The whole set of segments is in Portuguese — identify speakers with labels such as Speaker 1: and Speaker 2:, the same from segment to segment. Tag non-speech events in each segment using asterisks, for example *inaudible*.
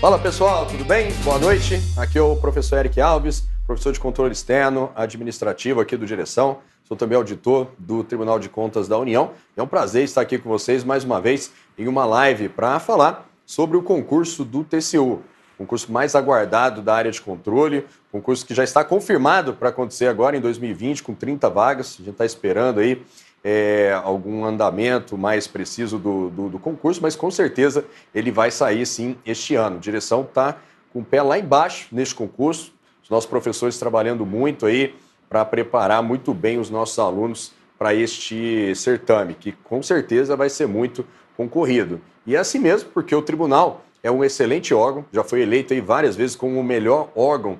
Speaker 1: Fala pessoal, tudo bem? Boa noite. Aqui é o professor Eric Alves, professor de controle externo administrativo aqui do Direção. Sou também auditor do Tribunal de Contas da União. É um prazer estar aqui com vocês mais uma vez em uma live para falar sobre o concurso do TCU, concurso mais aguardado da área de controle, concurso que já está confirmado para acontecer agora em 2020 com 30 vagas. A gente está esperando aí é, algum andamento mais preciso do, do, do, concurso, mas com certeza ele vai sair sim este ano. A direção está com o pé lá embaixo neste concurso, os nossos professores trabalhando muito aí para preparar muito bem os nossos alunos para este certame, que com certeza vai ser muito concorrido. E é assim mesmo, porque o tribunal é um excelente órgão, já foi eleito aí várias vezes como o melhor órgão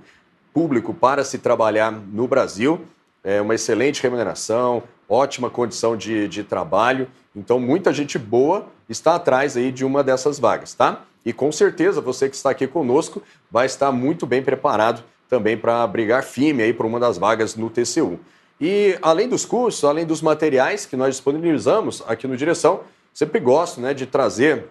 Speaker 1: público para se trabalhar no Brasil. É uma excelente remuneração, ótima condição de, de trabalho. Então, muita gente boa está atrás aí de uma dessas vagas, tá? E com certeza você que está aqui conosco vai estar muito bem preparado também para brigar firme aí por uma das vagas no TCU. E além dos cursos, além dos materiais que nós disponibilizamos aqui no Direção, sempre gosto né, de trazer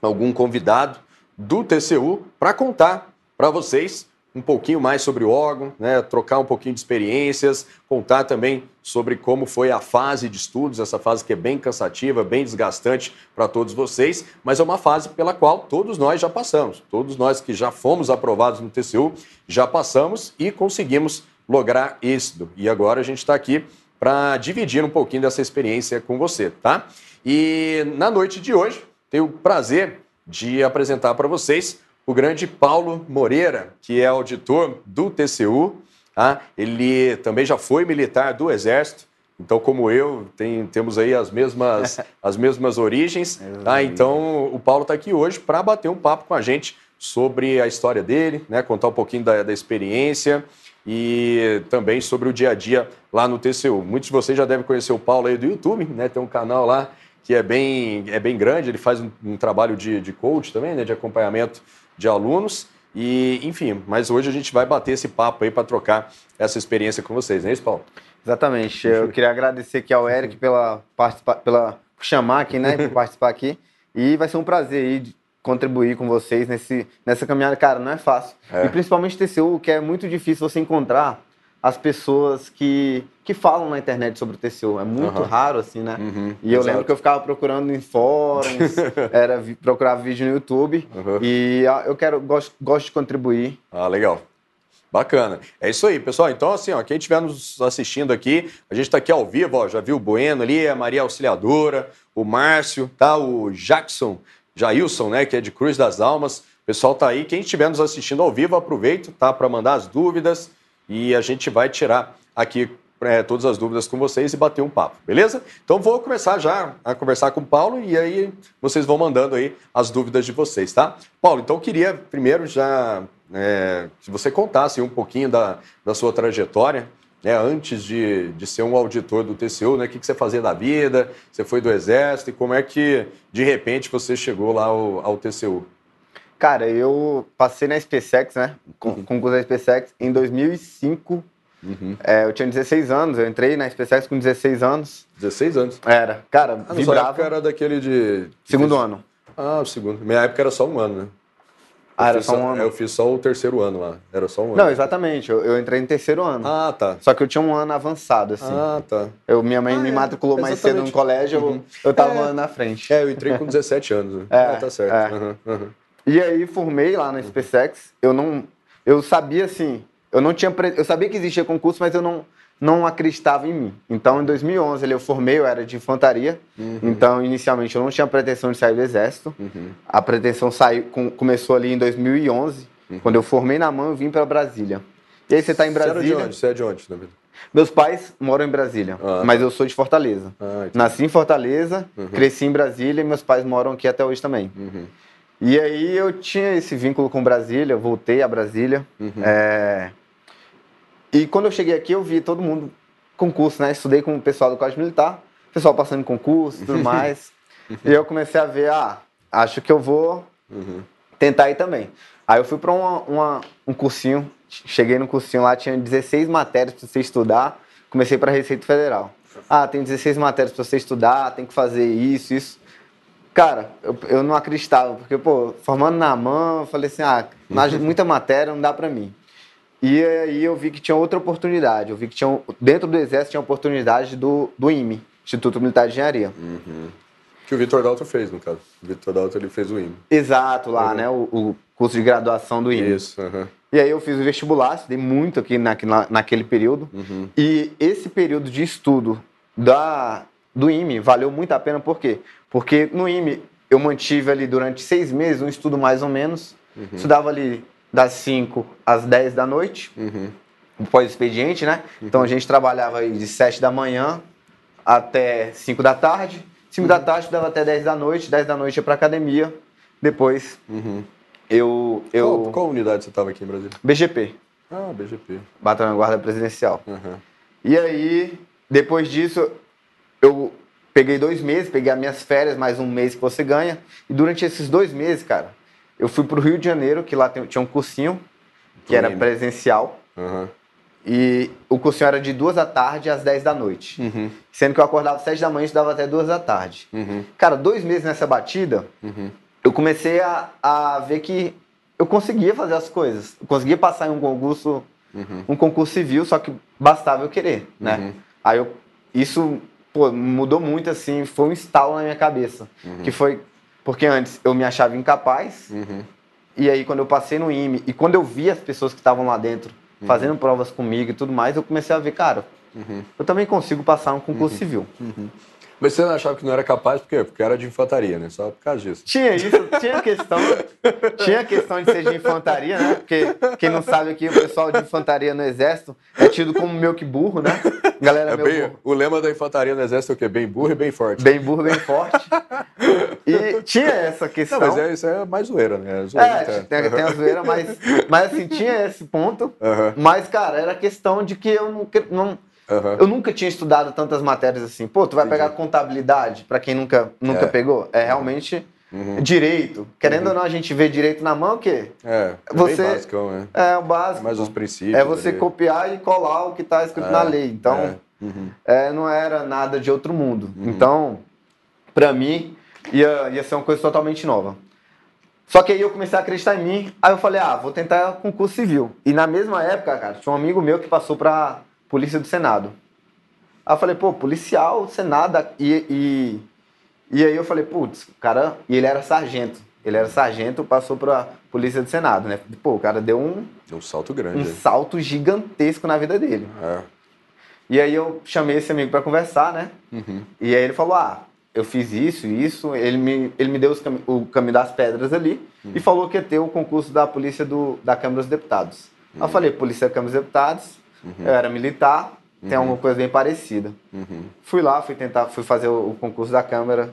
Speaker 1: algum convidado do TCU para contar para vocês um pouquinho mais sobre o órgão, né, trocar um pouquinho de experiências, contar também sobre como foi a fase de estudos, essa fase que é bem cansativa, bem desgastante para todos vocês, mas é uma fase pela qual todos nós já passamos. Todos nós que já fomos aprovados no TCU já passamos e conseguimos lograr êxito. E agora a gente está aqui para dividir um pouquinho dessa experiência com você, tá? E na noite de hoje, tenho o prazer de apresentar para vocês o grande Paulo Moreira, que é auditor do TCU. Tá? Ele também já foi militar do Exército, então, como eu, tem, temos aí as mesmas, *laughs* as mesmas origens. Tá? Então, o Paulo está aqui hoje para bater um papo com a gente sobre a história dele, né? contar um pouquinho da, da experiência e também sobre o dia a dia lá no TCU. Muitos de vocês já devem conhecer o Paulo aí do YouTube, né? tem um canal lá que é bem, é bem grande, ele faz um, um trabalho de, de coach também, né? de acompanhamento de alunos. E, enfim, mas hoje a gente vai bater esse papo aí para trocar essa experiência com vocês, não é isso, Paulo?
Speaker 2: Exatamente. Eu queria agradecer aqui ao Eric pela, participa pela chamar aqui, né, por participar aqui. E vai ser um prazer aí contribuir com vocês nesse, nessa caminhada. Cara, não é fácil. É. E principalmente TCU, que é muito difícil você encontrar as pessoas que, que falam na internet sobre o TCU. É muito uhum. raro, assim, né? Uhum. E eu Exato. lembro que eu ficava procurando em fóruns, *laughs* era procurava vídeo no YouTube. Uhum. E ah, eu quero, gosto, gosto de contribuir.
Speaker 1: Ah, legal. Bacana. É isso aí, pessoal. Então, assim, ó, quem estiver nos assistindo aqui, a gente está aqui ao vivo, ó, já viu o Bueno ali, a Maria Auxiliadora, o Márcio, tá? O Jackson, Jailson, né, que é de Cruz das Almas. O pessoal tá aí. Quem estiver nos assistindo ao vivo, aproveita, tá? Para mandar as dúvidas e a gente vai tirar aqui é, todas as dúvidas com vocês e bater um papo, beleza? Então vou começar já a conversar com o Paulo e aí vocês vão mandando aí as dúvidas de vocês, tá? Paulo, então eu queria primeiro já é, que você contasse um pouquinho da, da sua trajetória, né, antes de, de ser um auditor do TCU, né, o que, que você fazia da vida, você foi do Exército e como é que de repente você chegou lá ao, ao TCU?
Speaker 2: Cara, eu passei na SpaceX, né? Com, uhum. Concurso da SpaceX em 2005. Uhum. É, eu tinha 16 anos, eu entrei na SpaceX com 16 anos.
Speaker 1: 16 anos?
Speaker 2: Era. Cara, ah, vibrava. época
Speaker 1: era daquele de...
Speaker 2: Segundo ano.
Speaker 1: Ah, o segundo. Minha época era só um ano, né?
Speaker 2: Eu ah, era só um ano?
Speaker 1: Eu fiz só o terceiro ano lá. Era só um ano.
Speaker 2: Não, exatamente. Eu, eu, entrei no terceiro ano.
Speaker 1: Ah, tá.
Speaker 2: Só que eu tinha um ano avançado, assim.
Speaker 1: Ah, tá.
Speaker 2: Eu, minha mãe ah, me é. matriculou mais cedo no colégio, uhum. eu, eu tava é. um ano na frente.
Speaker 1: É, eu entrei com 17 anos. *laughs* É, ah, tá certo. É. Uhum, uhum.
Speaker 2: E aí formei lá na SpaceX. Eu não, eu sabia assim, eu não tinha, eu sabia que existia concurso, mas eu não não acreditava em mim. Então, em 2011, eu formei, eu era de infantaria. Uhum. Então, inicialmente, eu não tinha pretensão de sair do exército. Uhum. A pretensão saiu, com, começou ali em 2011, uhum. quando eu formei na mão, eu vim para Brasília. E aí você está em Brasília? Você
Speaker 1: de onde? Você é de onde, David?
Speaker 2: Meus pais moram em Brasília, ah, mas eu sou de Fortaleza. Ah, Nasci em Fortaleza, uhum. cresci em Brasília e meus pais moram aqui até hoje também. Uhum. E aí eu tinha esse vínculo com Brasília, eu voltei a Brasília. Uhum. É... E quando eu cheguei aqui, eu vi todo mundo concurso, né? Estudei com o pessoal do Código Militar, pessoal passando em concurso e tudo *laughs* mais. e eu comecei a ver, ah, acho que eu vou uhum. tentar ir também. Aí eu fui para um cursinho, cheguei no cursinho lá, tinha 16 matérias para você estudar, comecei para Receita Federal. Ah, tem 16 matérias para você estudar, tem que fazer isso, isso. Cara, eu, eu não acreditava, porque, pô, formando na mão, eu falei assim, ah, *laughs* muita matéria não dá para mim. E aí eu vi que tinha outra oportunidade. Eu vi que tinha, dentro do Exército tinha oportunidade do, do IME, Instituto Militar de Engenharia.
Speaker 1: Uhum. Que o Vitor Dalto fez, no caso. O Vitor Dalto ele fez o IME.
Speaker 2: Exato, lá, uhum. né? O, o, curso de graduação do IME.
Speaker 1: Isso. Uhum.
Speaker 2: E aí eu fiz o vestibular, estudei muito aqui na, naquele período. Uhum. E esse período de estudo da, do IME valeu muito a pena, por quê? Porque no IME eu mantive ali durante seis meses um estudo mais ou menos. Uhum. Estudava ali das 5 às 10 da noite, uhum. pós-expediente, né? Uhum. Então a gente trabalhava aí de 7 da manhã até 5 da tarde. 5 uhum. da tarde dava até 10 da noite, 10 da noite ia pra academia. Depois uhum. eu. eu...
Speaker 1: Qual, qual, unidade você estava aqui em Brasília?
Speaker 2: BGP.
Speaker 1: Ah, BGP.
Speaker 2: Batalhão Guarda Presidencial. Uhum. E aí, depois disso, eu peguei dois meses, peguei as minhas férias, mais um mês que você ganha. E durante esses dois meses, cara, eu fui para o Rio de Janeiro, que lá tinha um cursinho, que era presencial. Uhum. E o cursinho era de duas da tarde às 10 da noite. Uhum. Sendo que eu acordava às 7 da manhã e estudava até duas da tarde. Uhum. Cara, dois meses nessa batida, uhum. eu comecei a, a ver que eu conseguia fazer as coisas. Eu conseguia passar em um concurso, uhum. um concurso civil, só que bastava eu querer, né? Uhum. Aí eu, isso pô, mudou muito, assim, foi um estalo na minha cabeça. Que foi porque antes eu me achava incapaz. Uhum. E aí, quando eu passei no IME e quando eu vi as pessoas que estavam lá dentro uhum. fazendo provas comigo e tudo mais, eu comecei a ver, cara, uhum. eu também consigo passar um concurso uhum. civil.
Speaker 1: Mas você não achava que não era capaz, por quê? Porque era de infantaria, né? Só por causa disso.
Speaker 2: Tinha isso, tinha questão, tinha questão de ser de infantaria, né? Porque quem não sabe aqui, o pessoal de infantaria no exército é tido como meio que burro, né?
Speaker 1: Galera é bem, burro. O lema da infantaria no exército é o quê? Bem burro e bem forte.
Speaker 2: Bem burro, bem forte. E tinha essa questão.
Speaker 1: Não, mas é, isso é mais zoeira, né? É, zoeira
Speaker 2: é tem, tem, a zoeira, mas, mas assim, tinha esse ponto. Uhum. Mas, cara, era questão de que eu não, não Uhum. Eu nunca tinha estudado tantas matérias assim. Pô, tu vai Entendi. pegar contabilidade, para quem nunca, nunca é. pegou? É realmente uhum. direito. Querendo uhum. ou não, a gente vê direito na mão, o quê?
Speaker 1: É, é você, básico, né?
Speaker 2: É, o básico.
Speaker 1: Mais os princípios.
Speaker 2: É você ali. copiar e colar o que está escrito é. na lei. Então, é. Uhum. é. não era nada de outro mundo. Uhum. Então, para mim, ia, ia ser uma coisa totalmente nova. Só que aí eu comecei a acreditar em mim, aí eu falei, ah, vou tentar concurso civil. E na mesma época, cara, tinha um amigo meu que passou para Polícia do Senado. Aí eu falei, pô, policial, Senado. E, e, e aí eu falei, putz, o cara. E ele era sargento. Ele era sargento, passou pra Polícia do Senado, né? Pô, o cara deu um.
Speaker 1: Deu um salto grande.
Speaker 2: Um salto gigantesco na vida dele. É. E aí eu chamei esse amigo para conversar, né? Uhum. E aí ele falou: ah, eu fiz isso, isso. Ele me, ele me deu cam o caminho das pedras ali uhum. e falou que ia ter o concurso da polícia do, da Câmara dos Deputados. Uhum. Aí eu uhum. falei: polícia da Câmara dos Deputados. Uhum. Eu era militar, tem uhum. alguma coisa bem parecida. Uhum. Fui lá, fui tentar, fui fazer o, o concurso da Câmara.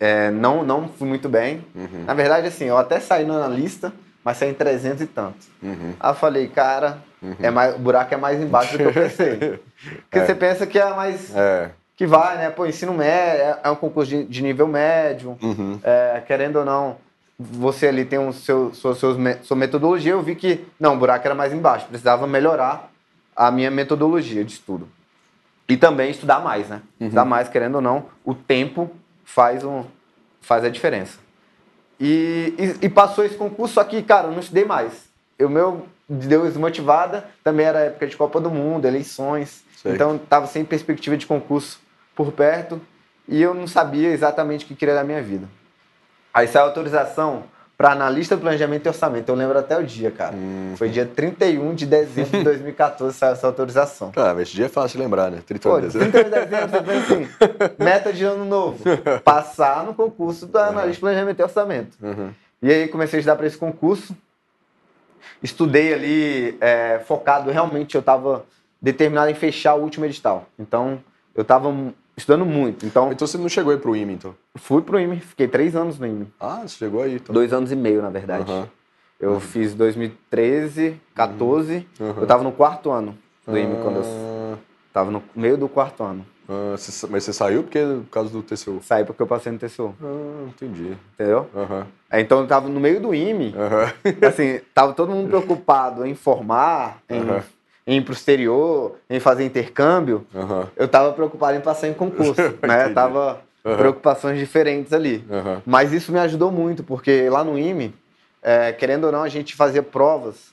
Speaker 2: É, não, não fui muito bem. Uhum. Na verdade, assim, eu até saí na lista, mas saí em 300 e tantos. Uhum. Aí eu falei, cara, é mais, o buraco é mais embaixo do que eu pensei. *laughs* Porque é. você pensa que é mais. É. Que vai, né? Pô, ensino médio, é, é um concurso de, de nível médio. Uhum. É, querendo ou não, você ali tem um seu, sua, sua metodologia. Eu vi que, não, o buraco era mais embaixo, precisava melhorar a minha metodologia de estudo. E também estudar mais, né? Uhum. Estudar mais, querendo ou não, o tempo faz, um, faz a diferença. E, e, e, passou esse concurso, só que, cara, eu não estudei mais. O meu deu desmotivada, também era época de Copa do Mundo, eleições. Sei. Então, estava sem perspectiva de concurso por perto e eu não sabia exatamente o que queria da minha vida. Aí saiu a autorização para analista do planejamento e orçamento. Eu lembro até o dia, cara. Hum. Foi dia 31 de dezembro de *laughs* 2014 saiu essa autorização.
Speaker 1: Cara, mas esse dia é fácil de lembrar, né? 31
Speaker 2: de dezembro. 31 de dezembro, você pensa assim, *laughs* meta de ano novo. Passar no concurso do analista de planejamento e orçamento. Uhum. E aí comecei a estudar para esse concurso. Estudei ali, é, focado, realmente eu estava determinado em fechar o último edital. Então, eu estava estudando muito. Então,
Speaker 1: então você não chegou aí pro IME, então?
Speaker 2: Fui pro IME, fiquei três anos no IME.
Speaker 1: Ah, você chegou aí. Então.
Speaker 2: Dois anos e meio, na verdade. Uhum. Eu uhum. fiz 2013, 14, uhum. eu tava no quarto ano do IME, quando eu ah. tava no meio do quarto ano.
Speaker 1: Ah, mas você saiu porque por causa do TCU?
Speaker 2: Saí porque eu passei no TCU.
Speaker 1: Ah, entendi.
Speaker 2: Entendeu? Uhum. Então eu tava no meio do IME, uhum. assim, tava todo mundo preocupado em formar, em em ir para o exterior, em fazer intercâmbio, uhum. eu estava preocupado em passar em concurso, *laughs* né? Tava uhum. preocupações diferentes ali. Uhum. Mas isso me ajudou muito, porque lá no IME, é, querendo ou não, a gente fazia provas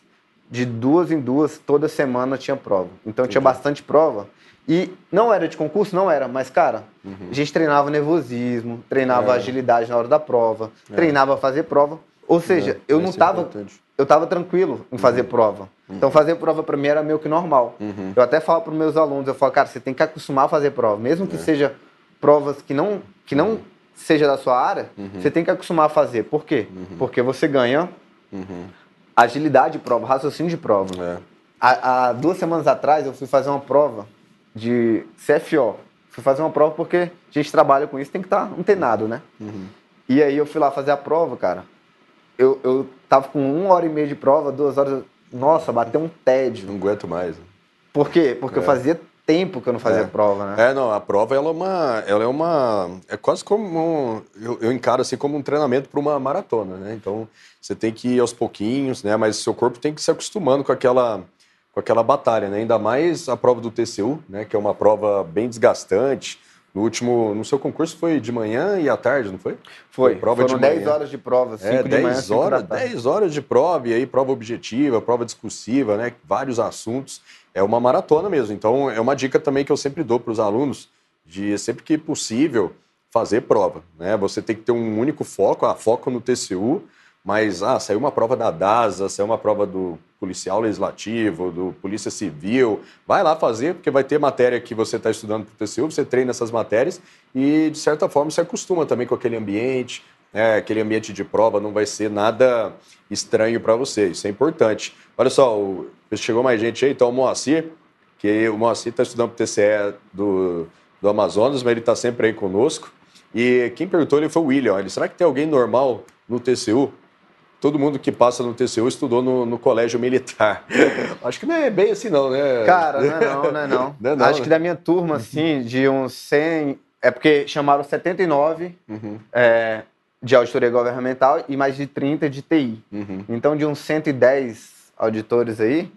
Speaker 2: de duas em duas, toda semana tinha prova. Então tinha bastante prova. E não era de concurso, não era, mas, cara, uhum. a gente treinava nervosismo, treinava é. agilidade na hora da prova, é. treinava fazer prova. Ou seja, é, eu não tava. Importante. Eu tava tranquilo em fazer uhum. prova. Uhum. Então, fazer prova para mim era meio que normal. Uhum. Eu até falo para meus alunos, eu falo, cara, você tem que acostumar a fazer prova. Mesmo que é. seja provas que não, que não uhum. seja da sua área, uhum. você tem que acostumar a fazer. Por quê? Porque você ganha agilidade de prova, raciocínio de prova. É. Há, há, duas semanas atrás eu fui fazer uma prova de CFO. Fui fazer uma prova porque a gente trabalha com isso, tem que estar tá antenado, né? Uhum. E aí eu fui lá fazer a prova, cara. Eu, eu tava com uma hora e meia de prova, duas horas. Nossa, bateu um tédio.
Speaker 1: Não aguento mais.
Speaker 2: Por quê? Porque é. eu fazia tempo que eu não fazia
Speaker 1: é.
Speaker 2: prova, né?
Speaker 1: É, não, a prova ela é uma. Ela é uma. É quase como. Um, eu, eu encaro assim como um treinamento para uma maratona, né? Então você tem que ir aos pouquinhos, né? Mas seu corpo tem que se acostumando com aquela com aquela batalha, né? Ainda mais a prova do TCU, né? Que é uma prova bem desgastante. No último, no seu concurso foi de manhã e à tarde, não foi?
Speaker 2: Foi. foi prova Foram de 10 horas de prova, 5 é, de 10 manhã,
Speaker 1: horas, 10 horas de prova e aí prova objetiva, prova discursiva, né? Vários assuntos. É uma maratona mesmo. Então é uma dica também que eu sempre dou para os alunos de sempre que possível fazer prova, né? Você tem que ter um único foco, a foco no TCU mas ah, saiu uma prova da DASA, saiu uma prova do policial legislativo, do polícia civil, vai lá fazer, porque vai ter matéria que você está estudando para o TCU, você treina essas matérias e, de certa forma, se acostuma também com aquele ambiente, né? aquele ambiente de prova não vai ser nada estranho para você, isso é importante. Olha só, chegou mais gente aí, então o Moacir, que o Moacir está estudando para o TCE do, do Amazonas, mas ele está sempre aí conosco. E quem perguntou ele foi o William. Ele, será que tem alguém normal no TCU? Todo mundo que passa no TCU estudou no, no colégio militar. *laughs* Acho que não é bem assim, não, né?
Speaker 2: Cara, não é não, não é não. *laughs* não, é não Acho né? que da minha turma, assim, de uns 100. É porque chamaram 79 uhum. é, de auditoria governamental e mais de 30 de TI. Uhum. Então, de uns 110 auditores aí,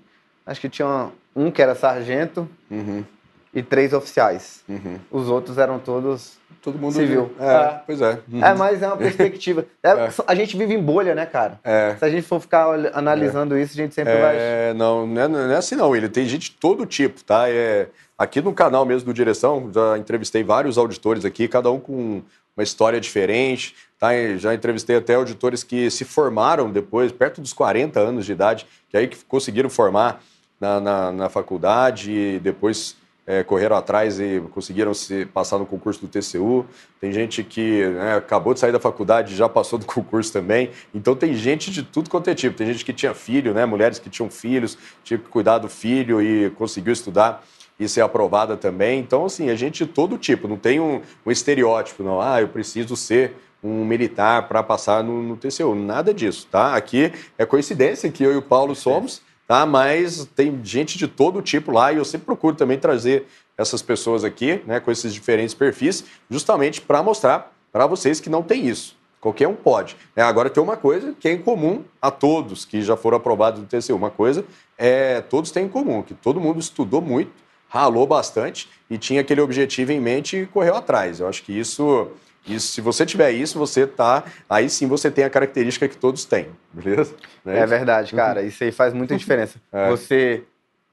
Speaker 2: acho que tinha um que era sargento uhum. E três oficiais. Uhum. Os outros eram todos
Speaker 1: Todo mundo
Speaker 2: civil.
Speaker 1: É, é, pois é.
Speaker 2: Uhum. É, mas é uma perspectiva. *laughs* É, é. A gente vive em bolha, né, cara? É. Se a gente for ficar analisando isso, a gente sempre vai.
Speaker 1: É, não, não é, não é assim não. Ele tem gente de todo tipo, tá? É, aqui no canal mesmo do Direção, já entrevistei vários auditores aqui, cada um com uma história diferente. Tá? Já entrevistei até auditores que se formaram depois, perto dos 40 anos de idade, que aí que conseguiram formar na, na, na faculdade e depois é, correram atrás e conseguiram se passar no concurso do TCU. Tem gente que né, acabou de sair da faculdade e já passou do *laughs* concurso também. Então tem gente de tudo quanto é tipo. Tem gente que tinha filho, né, mulheres que tinham filhos, tinha que cuidar do filho e conseguiu estudar e ser aprovada também. Então, assim, a gente de todo tipo. Não tem um, um estereótipo, não. Ah, eu preciso ser um militar para passar no, no, TCU. Nada disso, tá? Aqui é coincidência que eu e o Paulo somos tá? Mas tem gente de todo tipo lá e eu sempre procuro também trazer essas pessoas aqui, né, com esses diferentes perfis, justamente para mostrar para vocês que não tem isso. Qualquer um pode. É, agora tem uma coisa que é em comum a todos que já foram aprovados do TCU. Uma coisa é todos têm em comum, que todo mundo estudou muito, ralou bastante e tinha aquele objetivo em mente e correu atrás. Eu acho que isso se você tiver isso, você tá. Aí sim você tem a característica que todos têm, beleza?
Speaker 2: É, é verdade, cara. Uhum. Isso aí faz muita *laughs* diferença. É. Você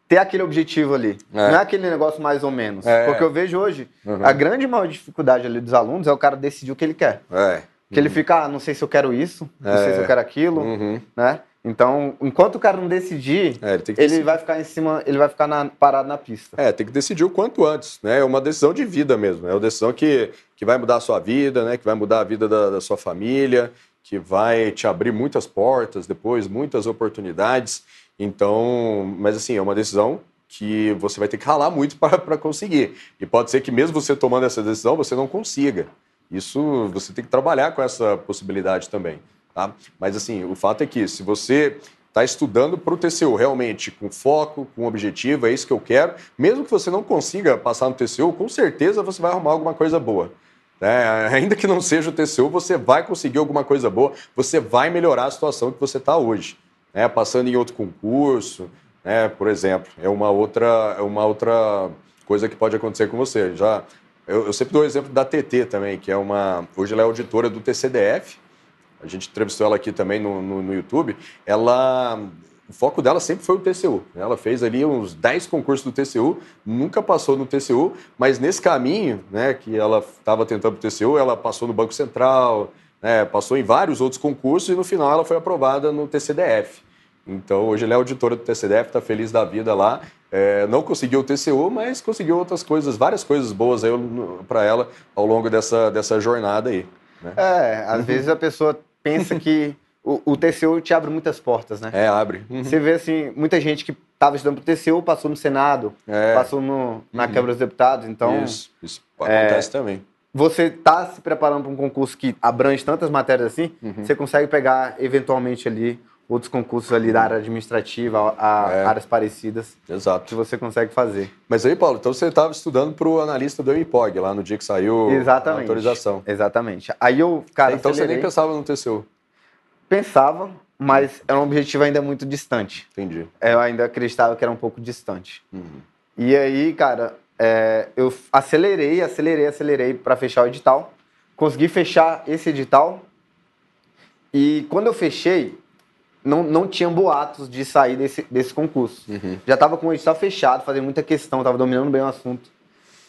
Speaker 2: ter aquele objetivo ali. É. Não é aquele negócio mais ou menos. É. Porque eu vejo hoje, uhum. a grande maior dificuldade ali dos alunos é o cara decidir o que ele quer. É. Que uhum. ele fica, ah, não sei se eu quero isso, não sei se eu é. quero aquilo, uhum. né? Então, enquanto o cara não decidir, é, ele, ele vai ficar em cima, ele vai ficar na, parado na pista.
Speaker 1: É, tem que decidir o quanto antes, né? É uma decisão de vida mesmo, é uma decisão que, que vai mudar a sua vida, né? Que vai mudar a vida da, da sua família, que vai te abrir muitas portas depois, muitas oportunidades. Então, mas assim, é uma decisão que você vai ter que ralar muito *laughs* para conseguir. E pode ser que mesmo você tomando essa decisão, você não consiga. Isso você tem que trabalhar com essa possibilidade também. Tá? Mas assim, o fato é que se você está estudando para o TCU realmente com foco, com objetivo, é isso que eu quero, mesmo que você não consiga passar no TCU, com certeza você vai arrumar alguma coisa boa. É, *laughs* ainda que não seja o TCU, você vai conseguir alguma coisa boa, você vai melhorar a situação que você está hoje. Né? Passando em outro concurso, né, por exemplo, é uma outra, é uma outra coisa que pode acontecer com você. Já eu, eu sempre dou o exemplo da TT também, que é uma. Hoje ela é auditora do TCDF. A gente entrevistou ela aqui também no, no, no YouTube. Ela o foco dela sempre foi o TCU. Ela fez ali uns 10 concursos do TCU, nunca passou no TCU, mas nesse caminho, né, que ela estava tentando o TCU, ela passou no Banco Central, né, passou em vários outros concursos e no final ela foi aprovada no TCDF. Então hoje ela é auditora do TCDF, está feliz da vida lá. É, não conseguiu o TCU, mas conseguiu outras coisas, várias coisas boas para ela ao longo dessa, dessa jornada aí.
Speaker 2: Né? É, às uhum. vezes a pessoa pensa que o, o, TCU te abre muitas portas, né?
Speaker 1: É, abre.
Speaker 2: Uhum. Você vê, assim, muita gente que estava estudando para o TCU passou no Senado, é. passou no, na uhum. Câmara dos Deputados, então...
Speaker 1: Isso, isso acontece é, também.
Speaker 2: Você está se preparando para um concurso que abrange tantas matérias assim, uhum. você consegue pegar, eventualmente, ali outros concursos ali da área administrativa, a, é. áreas parecidas.
Speaker 1: Exato.
Speaker 2: Que você consegue fazer.
Speaker 1: Mas aí, Paulo, então você estava estudando para o analista do MPOG, lá no dia que saiu
Speaker 2: Exatamente.
Speaker 1: a autorização.
Speaker 2: Exatamente. Aí eu, cara.
Speaker 1: Então acelerei. você nem pensava no TCU?
Speaker 2: Pensava, mas era um objetivo ainda muito distante.
Speaker 1: Entendi.
Speaker 2: Eu ainda acreditava que era um pouco distante. Uhum. E aí, cara, é, eu acelerei, acelerei, acelerei para fechar o edital. Consegui fechar esse edital. E quando eu fechei, não, não tinha boatos de sair desse, desse concurso. Uhum. Já estava com o edital fechado, fazendo muita questão, estava dominando bem o assunto.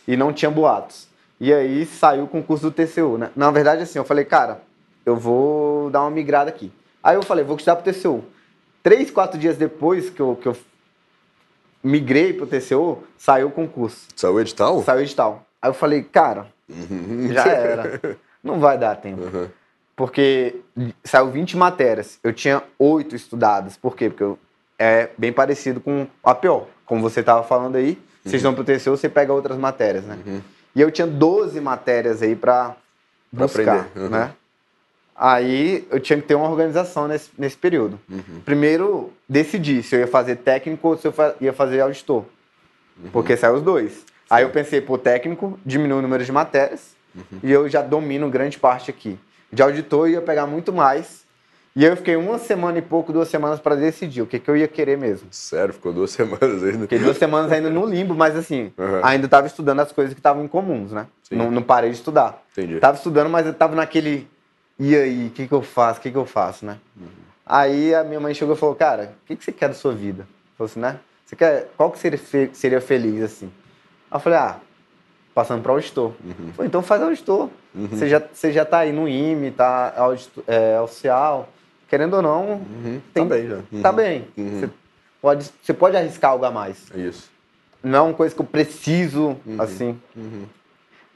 Speaker 2: E não tinha boatos. E aí saiu o concurso do TCU. Né? Na verdade, assim, eu falei, cara, eu vou dar uma migrada aqui. Aí eu falei, vou estudar pro TCU. Três, quatro dias depois que eu, que eu migrei pro TCU, saiu o concurso.
Speaker 1: Saiu o edital?
Speaker 2: Saiu o edital. Aí eu falei, cara, uhum. já *laughs* era. Não vai dar tempo. Uhum porque saiu 20 matérias. Eu tinha oito estudadas. Por quê? Porque eu, é bem parecido com a APO. Como você estava falando aí, uhum. vocês vão para o TCU, você pega outras matérias, né? Uhum. E eu tinha 12 matérias aí para buscar, uhum. né? Aí eu tinha que ter uma organização nesse, nesse período. Uhum. Primeiro, decidi se eu ia fazer técnico ou se eu ia fazer auditor. Uhum. Porque saiu os dois. Sim. Aí eu pensei, pô, técnico, diminui o número de matérias uhum. e eu já domino grande parte aqui de auditor ia pegar muito mais. E eu fiquei uma semana e pouco, duas semanas para decidir o que, que eu ia querer mesmo.
Speaker 1: Sério? Ficou duas *laughs* semanas ainda?
Speaker 2: Fiquei duas semanas ainda no limbo, mas assim, uhum. ainda estava estudando as coisas que estavam incomuns, né? Não, não, parei de estudar.
Speaker 1: Entendi.
Speaker 2: Tava estudando, mas eu tava naquele. E aí, o que, que eu faço? O que, que eu faço, né? Uhum. Aí a minha mãe chegou e falou: Cara, o que, que você quer da sua vida? Falou assim, né? Você quer. Qual que seria, seria feliz assim? Aí eu falei: Ah, passando para auditor. Uhum. Falei, então faz auditor. Uhum. Você, já, você já tá aí no IME, tá é, oficial. Querendo ou não,
Speaker 1: uhum. tem, tá bem já.
Speaker 2: Uhum. Tá bem. Uhum. Você, pode, você pode arriscar algo a mais.
Speaker 1: Isso.
Speaker 2: Não é uma coisa que eu preciso, uhum. assim.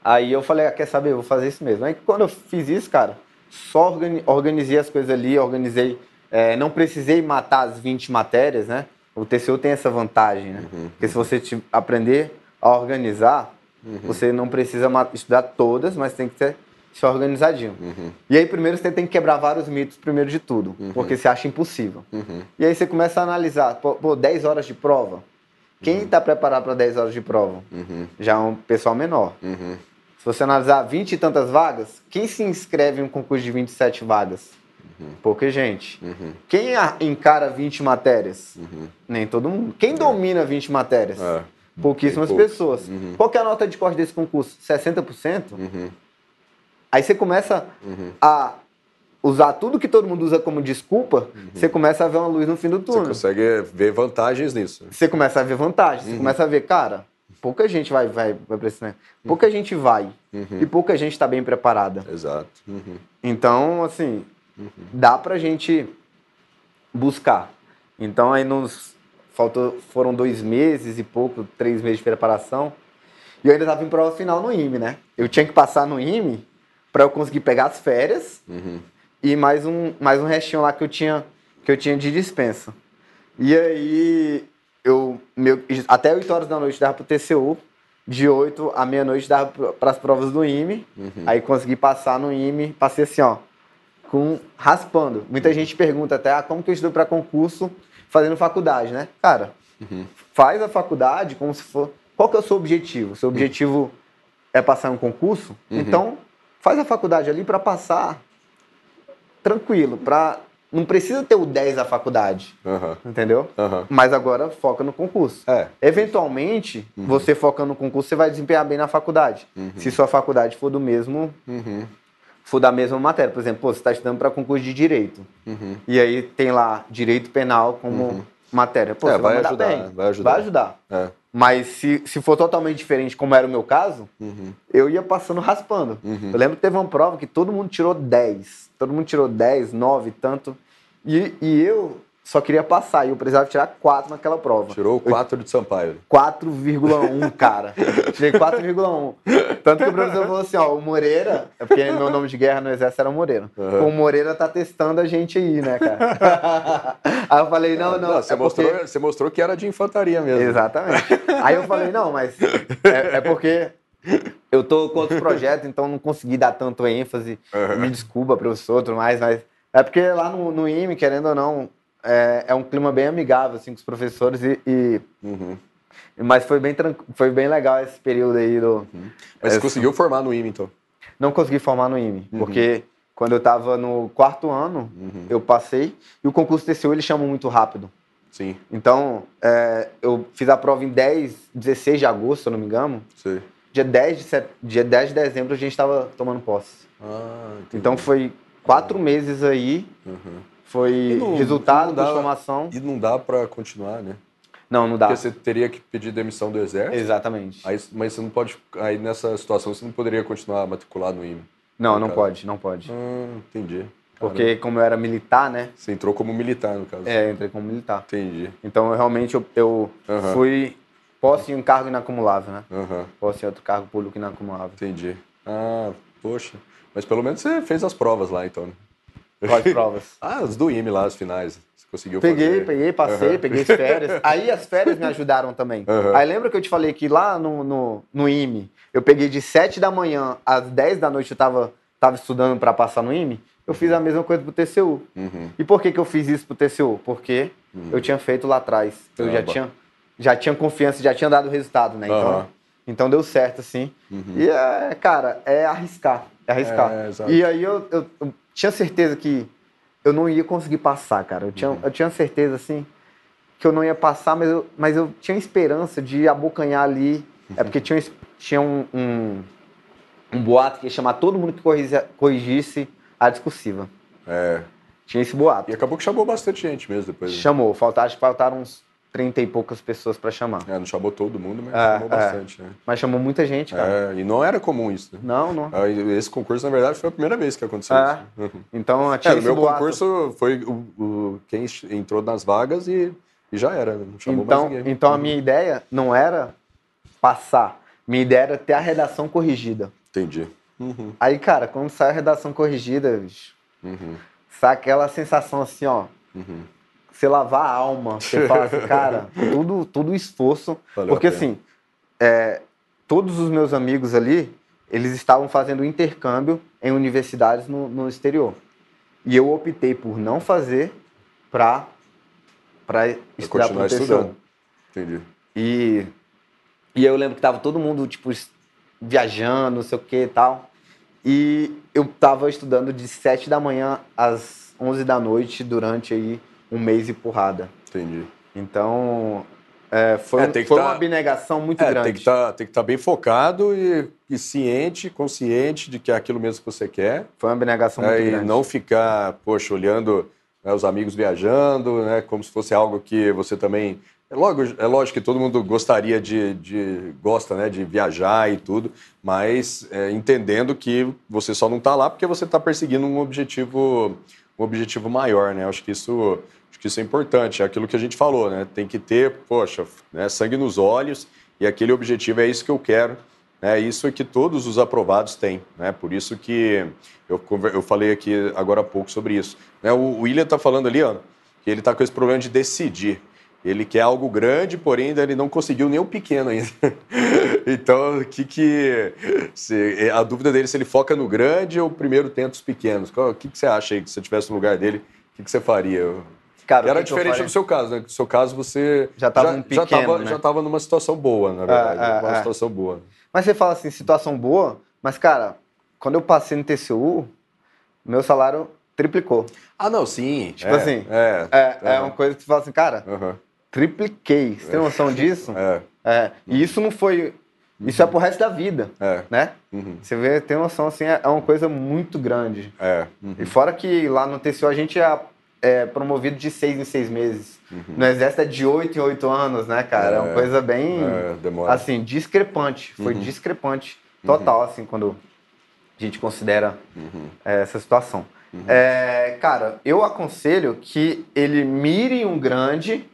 Speaker 2: Aí eu falei, ah, quer saber, eu vou fazer isso mesmo. Aí quando eu fiz isso, cara, só organizei as coisas ali, organizei. É, não precisei matar as 20 matérias, né? O TCU tem essa vantagem, né? Porque se você aprender a organizar, Uhum. Você não precisa estudar todas, mas tem que ser, ser organizadinho. Uhum. E aí, primeiro, você tem que quebrar vários mitos, primeiro de tudo, uhum. porque você acha impossível. Uhum. E aí você começa a analisar, pô, pô 10 horas de prova. Quem está preparado para 10 horas de prova? Uhum. Já é um pessoal menor. Uhum. Se você analisar 20 e tantas vagas, quem se inscreve em um concurso de 27 vagas? Uhum. Pouca gente. Uhum. Quem encara 20 matérias? Uhum. Nem todo mundo. Quem domina 20 matérias? É. Pouquíssimas pessoas. Uhum. Qual é a nota de corte desse concurso? 60%? Uhum. Aí você começa uhum. a usar tudo que todo mundo usa como desculpa, uhum. você começa a ver uma luz no fim do túnel.
Speaker 1: Você consegue ver vantagens nisso.
Speaker 2: Você começa a ver vantagens. Você uhum. começa a ver, cara, pouca gente vai, vai, vai para esse Pouca gente vai. Uhum. E pouca gente está bem preparada.
Speaker 1: Exato.
Speaker 2: Então, assim, dá pra gente buscar. Então, aí nos faltou, foram dois meses e pouco, três meses de preparação. E eu ainda estava em prova final no IME, né? Eu tinha que passar no IME para eu conseguir pegar as férias uhum. e mais um, mais um restinho lá que eu tinha, que eu tinha de dispensa. E aí, eu, meu, até 8 horas da noite dava pro TCU, de 8 à meia-noite dava para as provas do IME. Uhum. Aí consegui passar no IME, passei assim, ó, com raspando. Muita uhum. gente pergunta até, ah, como que eu estudo para concurso fazendo faculdade, né? Cara, uhum. faz a faculdade como se for. Qual que é o seu objetivo? Seu objetivo é passar um concurso? Uhum. Então, faz a faculdade ali para passar tranquilo, para não precisa ter o 10 da faculdade, uhum. entendeu? Uhum. Mas agora foca no concurso. É. Eventualmente, uhum. você focando no concurso, você vai desempenhar bem na faculdade. Uhum. Se sua faculdade for do mesmo, uhum. For da mesma matéria. Por exemplo, pô, você está estudando para concurso de direito. Uhum. E aí tem lá direito penal como matéria. Pô, é,
Speaker 1: vai, ajudar,
Speaker 2: bem.
Speaker 1: vai ajudar.
Speaker 2: Vai ajudar. É. Mas se, se for totalmente diferente, como era o meu caso, eu ia passando raspando. Eu lembro que teve uma prova que todo mundo tirou 10. Todo mundo tirou 10, 9, tanto. E, e eu só queria passar e eu precisava tirar 4 naquela prova.
Speaker 1: Tirou 4 de Sampaio.
Speaker 2: 4,1, cara. Tirei 4,1. Tanto que o professor falou assim: ó, o Moreira, é porque meu nome de guerra no exército era Moreira. Uhum. O Moreira tá testando a gente aí, né, cara? *laughs* aí eu falei: não, não. não
Speaker 1: você, é mostrou, porque... você mostrou que era de infantaria mesmo.
Speaker 2: Exatamente. Aí eu falei: não, mas é, é porque eu tô com outro projeto, então não consegui dar tanto ênfase. Uhum. Me desculpa, professor, tudo mais, mas é porque lá no, no IME, querendo ou não, é, é um clima bem amigável assim, com os professores e. e... Uhum. Mas foi bem, foi bem legal esse período aí do.
Speaker 1: Uhum. Mas você conseguiu formar no IME, então?
Speaker 2: Não consegui formar no IME, uhum. porque quando eu estava no quarto ano, uhum. eu passei, e o concurso TCU ele chama muito rápido.
Speaker 1: Sim.
Speaker 2: Então, é, eu fiz a prova em 10, 16 de agosto, se eu não me engano.
Speaker 1: Sim.
Speaker 2: Dia 10 de, set... Dia 10 de dezembro a gente estava tomando posse.
Speaker 1: Ah,
Speaker 2: então foi quatro meses aí. Uhum. Foi não, resultado da formação.
Speaker 1: E não dá para continuar, né?
Speaker 2: Não, não dá.
Speaker 1: Porque você teria que pedir demissão do exército.
Speaker 2: Exatamente.
Speaker 1: Aí, mas você não pode. Aí nessa situação você não poderia continuar matriculado no IME.
Speaker 2: Não, não pode, não pode.
Speaker 1: Ah, entendi.
Speaker 2: Porque Caramba. como eu era militar, né?
Speaker 1: Você entrou como militar, no caso.
Speaker 2: É, entrei como militar.
Speaker 1: Entendi.
Speaker 2: Então eu realmente eu, eu uhum. fui posse em um cargo inacumulável, né?
Speaker 1: Uhum.
Speaker 2: Posse em outro cargo público inacumulável.
Speaker 1: Entendi. Ah, poxa. Mas pelo menos você fez as provas lá, então. Né? *laughs*
Speaker 2: Quais provas?
Speaker 1: ah, as do IME lá, as finais. Você conseguiu
Speaker 2: peguei,
Speaker 1: fazer.
Speaker 2: Peguei, passei, uhum. peguei as férias. *laughs* Aí as férias me ajudaram também. Uhum. Aí lembra que eu te falei que lá no, no, no IME, eu peguei de 7 da manhã às 10 da noite, eu tava, tava estudando para passar no IME? Eu fiz a mesma coisa pro TCU. Uhum. E por que, que eu fiz isso pro TCU? Porque uhum. eu tinha feito lá atrás. Eu já tinha, já tinha confiança, já tinha dado resultado, né? Então, então deu certo, assim. Uhum. E, é, cara, é arriscar. É arriscar. É, e aí eu, eu tinha certeza que eu não ia conseguir passar, cara. Eu tinha, uhum. eu tinha certeza, assim, que eu não ia passar, mas eu, mas eu tinha esperança de abocanhar ali. Uhum. É porque tinha, tinha um, um, um, boato que ia chamar todo mundo que corrigisse, corrigisse a discursiva.
Speaker 1: É.
Speaker 2: Tinha esse boato.
Speaker 1: E acabou que chamou bastante gente mesmo depois. Né?
Speaker 2: Chamou. Faltaram, acho que faltaram uns 30 e poucas pessoas para chamar.
Speaker 1: É, não chamou todo mundo, mas é, chamou é. bastante. Né?
Speaker 2: Mas chamou muita gente, cara.
Speaker 1: É, e não era comum isso. Né?
Speaker 2: Não, não.
Speaker 1: Ah, esse concurso, na verdade, foi a primeira vez que aconteceu
Speaker 2: é. isso. *laughs* Então, tinha é,
Speaker 1: o meu boato. concurso foi o, o, quem entrou nas vagas e, e já era, não chamou
Speaker 2: então,
Speaker 1: mais ninguém.
Speaker 2: Então, a minha ideia não era passar. Minha ideia era ter a redação corrigida.
Speaker 1: Entendi.
Speaker 2: Uhum. Aí, cara, quando sai a redação corrigida, bicho, uhum. sai aquela sensação assim, ó. Uhum você lavar a alma, você fala assim, *laughs* cara, tudo, tudo esforço. Valeu porque assim, é, todos os meus amigos ali, eles estavam fazendo intercâmbio em universidades no, no exterior. E eu optei por não fazer para para estudar proteção. Estudando.
Speaker 1: Entendi.
Speaker 2: E, e eu lembro que tava todo mundo, tipo, viajando, não sei o que e tal. E eu tava estudando de 7 da manhã às 11 da noite durante aí um mês e porrada.
Speaker 1: Entendi.
Speaker 2: Então, é, foi, é, foi tá, uma abnegação muito
Speaker 1: é,
Speaker 2: grande.
Speaker 1: Tem que tá, estar tá bem focado e, e, ciente, consciente de que é aquilo mesmo que você quer.
Speaker 2: Foi uma abnegação muito
Speaker 1: é,
Speaker 2: grande.
Speaker 1: E não ficar, poxa, olhando né, os amigos viajando, né, como se fosse algo que você também... É, logo, é lógico que todo mundo gostaria de, de gosta né, de viajar e tudo, mas é, entendendo que você só não está lá porque você está perseguindo um objetivo um objetivo maior, né? Acho que isso, acho que isso é importante, é aquilo que a gente falou, né? Tem que ter, poxa, né, sangue nos olhos e aquele objetivo é isso que eu quero, né? Isso é que todos os aprovados têm, né? Por isso que eu, eu falei aqui agora há pouco sobre isso. Né? O William está falando ali, ó, que ele está com esse problema de decidir. Ele quer algo grande, porém ainda ele não conseguiu nem o pequeno ainda. *laughs* então, o que que se, a dúvida dele é se ele foca no grande ou primeiro tenta os pequenos? O que, que você acha aí que se você estivesse no lugar dele, o que, que você faria?
Speaker 2: Cara,
Speaker 1: era diferente do seu caso, né? No seu caso você
Speaker 2: já estava um pequeno,
Speaker 1: já estava
Speaker 2: né?
Speaker 1: já numa situação boa, na verdade, é, é, uma é. situação boa.
Speaker 2: Mas você fala assim, situação boa, mas cara, quando eu passei no TCU, meu salário triplicou.
Speaker 1: Ah, não, sim.
Speaker 2: Tipo é, assim, é, é, é, uma coisa que você fala assim, cara, uhum. Tripliquei. Você tem noção *laughs* disso?
Speaker 1: É.
Speaker 2: é. E isso não foi. Isso é pro resto da vida, é. né? Uhum. Você vê, tem noção, assim, é, é uma coisa muito grande.
Speaker 1: É.
Speaker 2: Uhum. E fora que lá no TCO a gente é, é promovido de seis em seis meses. Uhum. No Exército é de oito em oito anos, né, cara? É, uma coisa bem, assim, discrepante. Foi uhum. discrepante total, uhum. assim, quando a gente considera uhum. essa situação. É, cara, eu aconselho que ele mire um grande,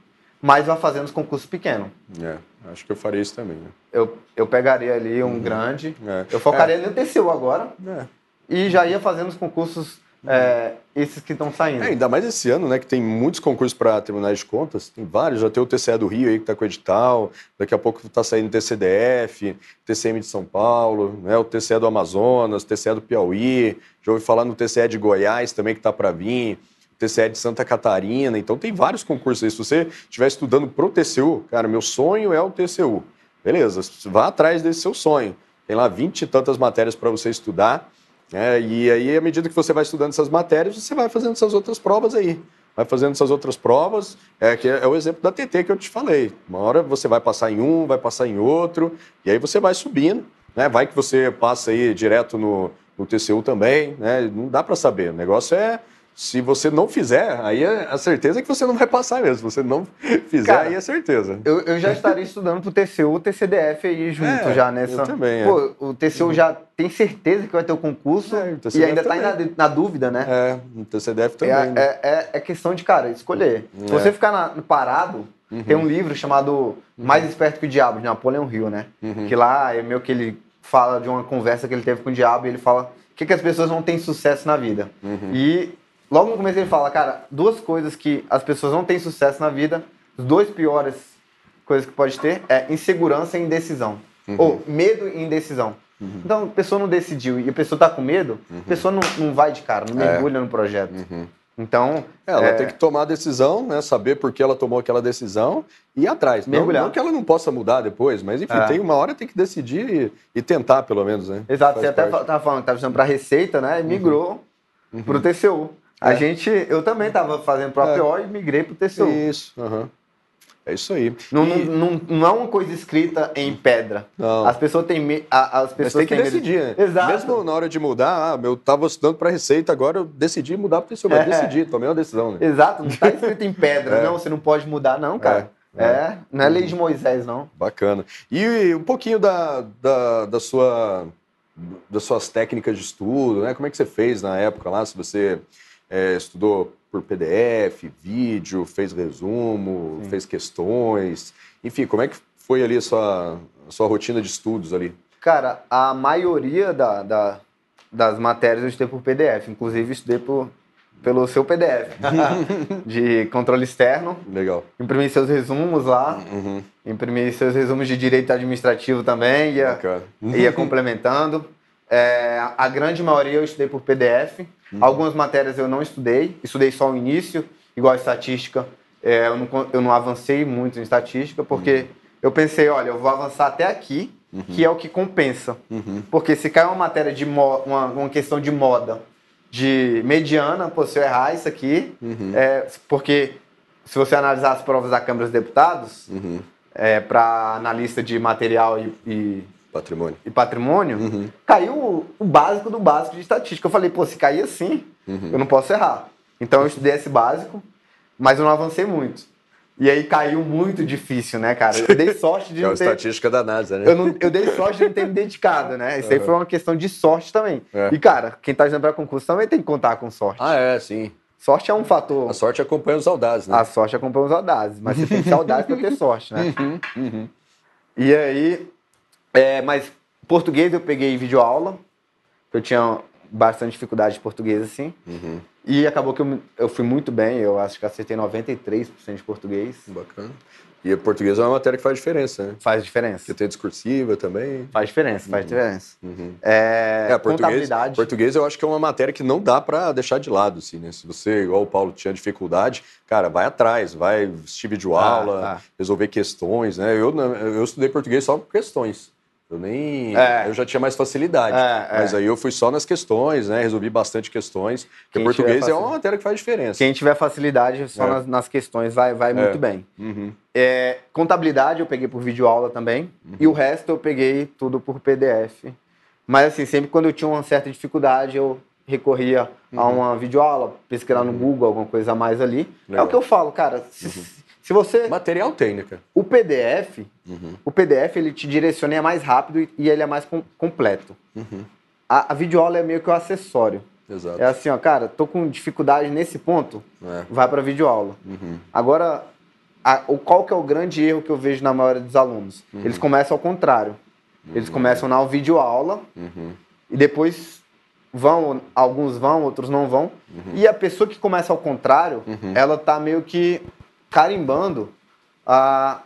Speaker 2: mas vá fazendo os concursos pequenos.
Speaker 1: É, acho que eu faria isso também. Né?
Speaker 2: Eu, eu pegaria ali um uhum. grande, é. eu focaria é. no TCU agora
Speaker 1: é.
Speaker 2: e já ia fazendo os concursos é, esses que estão saindo.
Speaker 1: É, ainda mais esse ano, né, que tem muitos concursos para tribunais de contas, tem vários, já tem o TCE do Rio aí que está com o edital, daqui a pouco está saindo o TCDF, TCM de São Paulo, né, o TCE do Amazonas, TCE do Piauí, já ouvi falar no TCE de Goiás também que está para vir, TCE de Santa Catarina, então tem vários concursos aí. Se você estiver estudando para o TCU, cara, meu sonho é o TCU. Beleza, vá atrás desse seu sonho. Tem lá 20 e tantas matérias para você estudar. É, e aí, à medida que você vai estudando essas matérias, você vai fazendo essas outras provas aí. Vai fazendo essas outras provas, é, que é o exemplo da TT que eu te falei. Uma hora você vai passar em um, vai passar em outro, e aí você vai subindo. Né? Vai que você passa aí direto no, no TCU também, né? não dá para saber. O negócio é se você não fizer, aí é a certeza é que você não vai passar mesmo. Se você não fizer, Cara, aí é certeza.
Speaker 2: Eu, eu já estaria estudando pro TCU, TCDF aí junto é, já nessa.
Speaker 1: Eu também.
Speaker 2: É. Pô, o TCU uhum. já tem certeza que vai ter o concurso é, o e ainda está na, na, dúvida, né?
Speaker 1: É, o TCDF também.
Speaker 2: É, é, é, é questão de, cara, escolher. Se você é. ficar na, parado, uhum. tem um livro chamado uhum. Mais Esperto que o Diabo, de Napoleão Hill, né? Uhum. Que lá é meio que ele fala de uma conversa que ele teve com o diabo e ele fala o que, que as pessoas não têm sucesso na vida.
Speaker 1: Uhum.
Speaker 2: E Logo no começo ele fala, cara, duas coisas que as pessoas não têm sucesso na vida, os dois piores coisas que pode ter é insegurança e indecisão. Uhum. Ou medo e indecisão. Uhum. Então, a pessoa não decidiu e a pessoa está com medo, uhum. a pessoa não, não vai de cara, não é. mergulha é. no projeto.
Speaker 1: Uhum.
Speaker 2: Então.
Speaker 1: Ela é... tem que tomar a decisão, né? Saber por que ela tomou aquela decisão e ir atrás. Mergulhar. Não, não que ela não possa mudar depois, mas enfim, é. tem uma hora tem que decidir e, e tentar, pelo menos, né?
Speaker 2: Exato. Faz Você parte. até estava falando, estava usando para Receita, né? E migrou uhum. para o TCU. A é. gente, eu também estava fazendo pro APO é. e migrei pro TCU.
Speaker 1: Isso, uhum. É isso aí.
Speaker 2: Não, e... não, não, não, é uma coisa escrita em pedra.
Speaker 1: Não.
Speaker 2: As pessoas têm me... as pessoas
Speaker 1: Mas tem que decidir,
Speaker 2: né? Exato.
Speaker 1: Mesmo na hora de mudar, ah, eu estava estudando para receita, agora eu decidi mudar para o TCU, mas é. decidi, tomei uma decisão. Né?
Speaker 2: Exato, não está *laughs* escrito em pedra, é. não, você não pode mudar não, cara. É, é. não é lei de Moisés, não.
Speaker 1: Bacana. E um pouquinho da, da, da sua das suas técnicas de estudo, né? Como é que você fez na época lá? Se você é, estudou por PDF, vídeo, fez resumo, Sim. fez questões. Enfim, como é que foi ali a sua, a sua rotina de estudos ali?
Speaker 2: Cara, a maioria da, da, das matérias eu estudei por PDF, inclusive estudei por, pelo seu PDF *laughs* de controle externo.
Speaker 1: Legal.
Speaker 2: Imprimi seus resumos lá,
Speaker 1: uhum.
Speaker 2: imprimi seus resumos de direito administrativo também, ia, ia complementando. É, a grande maioria eu estudei por PDF. Uhum. Algumas matérias eu não estudei, estudei só o início, igual a estatística. É, eu, não, eu não avancei muito em estatística, porque uhum. eu pensei, olha, eu vou avançar até aqui, uhum. que é o que compensa.
Speaker 1: Uhum.
Speaker 2: Porque se cai uma matéria de uma, uma questão de moda, de mediana, pô, se eu errar isso aqui,
Speaker 1: uhum.
Speaker 2: é, porque se você analisar as provas da Câmara dos Deputados,
Speaker 1: uhum.
Speaker 2: é, para analista de material e, e
Speaker 1: Patrimônio.
Speaker 2: E patrimônio,
Speaker 1: uhum.
Speaker 2: caiu o, básico do básico de estatística. Eu falei, pô, se cair assim, uhum. eu não posso errar. Então eu estudei esse básico, mas eu não avancei muito. E aí caiu muito difícil, né, cara? Eu dei sorte de *laughs*
Speaker 1: é
Speaker 2: não
Speaker 1: ter... estatística da NASA, né?
Speaker 2: Eu, não, eu dei sorte de não ter me dedicado, né? Isso aí foi uma questão de sorte também. É. E, cara, quem tá estudando para concurso também tem que contar com sorte.
Speaker 1: Ah, é, sim.
Speaker 2: Sorte é um fator.
Speaker 1: A sorte acompanha os audazes, né?
Speaker 2: A sorte acompanha os audazes, mas você tem que ser audaz para ter sorte, né? *laughs*
Speaker 1: Uhum, uhum.
Speaker 2: E aí, é, mas Português eu peguei videoaula, eu tinha bastante dificuldade de português assim.
Speaker 1: Uhum.
Speaker 2: E acabou que eu, eu fui muito bem, eu acho que acertei 93% de português.
Speaker 1: Bacana. E português é uma matéria que faz diferença, né?
Speaker 2: Faz diferença.
Speaker 1: Você tem discursiva também.
Speaker 2: Faz diferença, faz uhum. diferença.
Speaker 1: Uhum.
Speaker 2: É,
Speaker 1: é português, português eu acho que é uma matéria que não dá para deixar de lado, assim, né? Se você, igual o Paulo, tinha dificuldade, cara, vai atrás, vai assistir videoaula, ah, resolver questões, né? Eu, eu estudei português só por questões. Eu nem. É. Eu já tinha mais facilidade. É, é. mas aí eu fui só nas questões, né? Resolvi bastante questões. Porque português é uma matéria que faz diferença.
Speaker 2: Quem tiver facilidade só é. nas, nas, questões vai, vai muito bem. Uhum. contabilidade eu peguei por videoaula também. Uhum. E o resto eu peguei tudo por PDF. Mas assim, sempre quando eu tinha uma certa dificuldade, eu recorria uhum. a uma videoaula, pesquisar no uhum. Google, alguma coisa a mais ali. Legal. É o que eu falo, cara. Se, uhum. Se você.
Speaker 1: Material técnica.
Speaker 2: O PDF, uhum. o PDF ele te direciona é mais rápido e ele é mais com, completo. Uhum. A, a videoaula é meio que o um acessório. Exato. É assim, ó, cara, tô com dificuldade nesse ponto, é. vai para videoaula. Uhum. Agora, a, o, qual que é o grande erro que eu vejo na maioria dos alunos? Eles começam ao contrário. Eles começam na videoaula uhum. e depois vão, alguns vão, outros não vão. Uhum. E a pessoa que começa ao contrário, uhum. ela tá meio que carimbando a,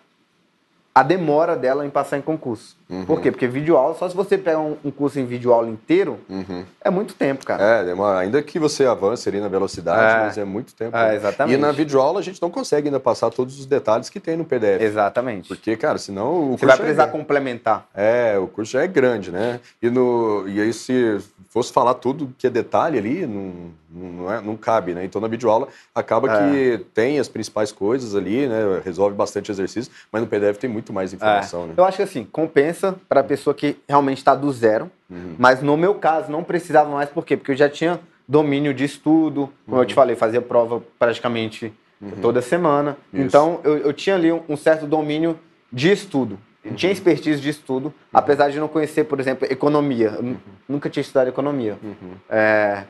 Speaker 2: a demora dela em passar em concurso. Uhum. Por quê? Porque vídeo aula, só se você pega um, um curso em vídeo aula inteiro, uhum. é muito tempo, cara.
Speaker 1: É, demora. ainda que você avance ali na velocidade, é. mas é muito tempo.
Speaker 2: É, exatamente.
Speaker 1: E na vídeo aula a gente não consegue ainda passar todos os detalhes que tem no PDF.
Speaker 2: Exatamente.
Speaker 1: Porque, cara, senão
Speaker 2: o você vai precisar é... complementar.
Speaker 1: É, o curso já é grande, né? E, no... e aí se fosse falar tudo que é detalhe ali, não, não, é, não cabe, né? Então na videoaula acaba é. que tem as principais coisas ali, né? Resolve bastante exercício, mas no PDF tem muito mais informação, é. né?
Speaker 2: Eu acho que assim, compensa para a pessoa que realmente está do zero, uhum. mas no meu caso não precisava mais, por quê? Porque eu já tinha domínio de estudo, como uhum. eu te falei, fazia prova praticamente uhum. toda semana. Isso. Então eu, eu tinha ali um certo domínio de estudo. Uhum. Tinha expertise de estudo, uhum. apesar de não conhecer, por exemplo, economia. Uhum. Nunca tinha estudado economia. Uhum. É,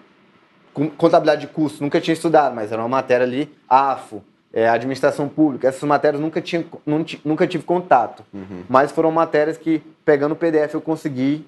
Speaker 2: contabilidade de custo, nunca tinha estudado, mas era uma matéria ali, AFO, é, administração pública. Essas matérias nunca, tinha, nunca tive contato. Uhum. Mas foram matérias que, pegando o PDF, eu consegui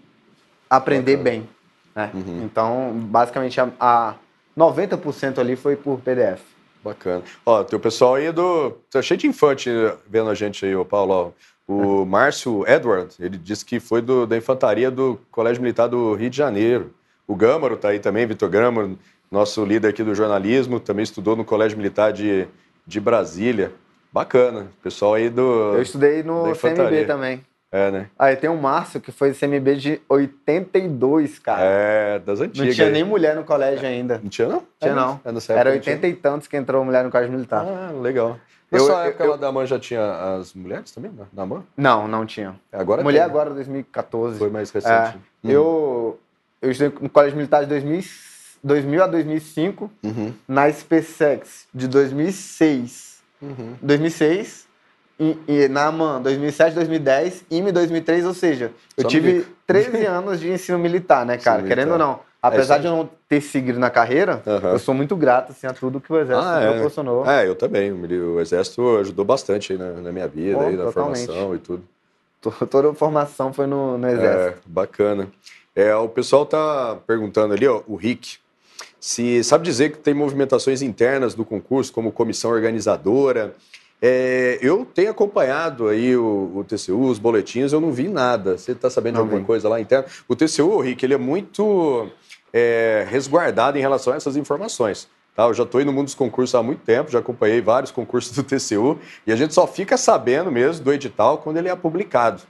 Speaker 2: aprender bem. Né? Uhum. Então, basicamente, a, a 90% ali foi por PDF.
Speaker 1: Bacana. Ó, tem o pessoal aí do. Tá cheio de infante vendo a gente aí, o Paulo. Ó. O Márcio Edward, ele disse que foi do, da infantaria do Colégio Militar do Rio de Janeiro. O Gâmaro tá aí também, Vitor Gâmaro, nosso líder aqui do jornalismo, também estudou no Colégio Militar de, de Brasília. Bacana. Pessoal aí do.
Speaker 2: Eu estudei no CMB também.
Speaker 1: É, né?
Speaker 2: Aí tem o Márcio, que foi CMB de 82, cara.
Speaker 1: É, das antigas.
Speaker 2: Não tinha nem mulher no colégio ainda.
Speaker 1: Não tinha, não?
Speaker 2: Tinha, é, não. É Era 80 e tantos que entrou mulher no colégio militar.
Speaker 1: Ah, legal. Na eu, sua época eu, lá da MAN já tinha as mulheres também, na MAN?
Speaker 2: Não, não tinha.
Speaker 1: Agora
Speaker 2: Mulher tem. agora, 2014.
Speaker 1: Foi mais recente. É,
Speaker 2: hum. Eu, eu estudei no colégio militar de 2000, 2000 a 2005, uhum. na SpaceX de 2006. Uhum. 2006 e, e, na AMAN 2007, 2010, IME 2003, ou seja, eu Só tive 13 *laughs* anos de ensino militar, né, cara? Querendo ou não. Apesar é de eu não ter seguido na carreira, uhum. eu sou muito grato assim, a tudo que o Exército ah, é. proporcionou.
Speaker 1: É, eu também. O Exército ajudou bastante na, na, minha vida, Pô, aí, na totalmente. formação e tudo.
Speaker 2: Toda a formação foi no, no Exército.
Speaker 1: É, bacana. É, o pessoal tá perguntando ali, ó, o Rick, se sabe dizer que tem movimentações internas do concurso, como comissão organizadora. É, eu tenho acompanhado aí o, o, TCU, os boletins, eu não vi nada. Você está sabendo não de alguma vi. coisa lá interna? O TCU, Rick, ele é muito é, resguardado em relação a essas informações. Tá? Eu já estou no mundo dos concursos há muito tempo, já acompanhei vários concursos do TCU e a gente só fica sabendo mesmo do edital quando ele é publicado.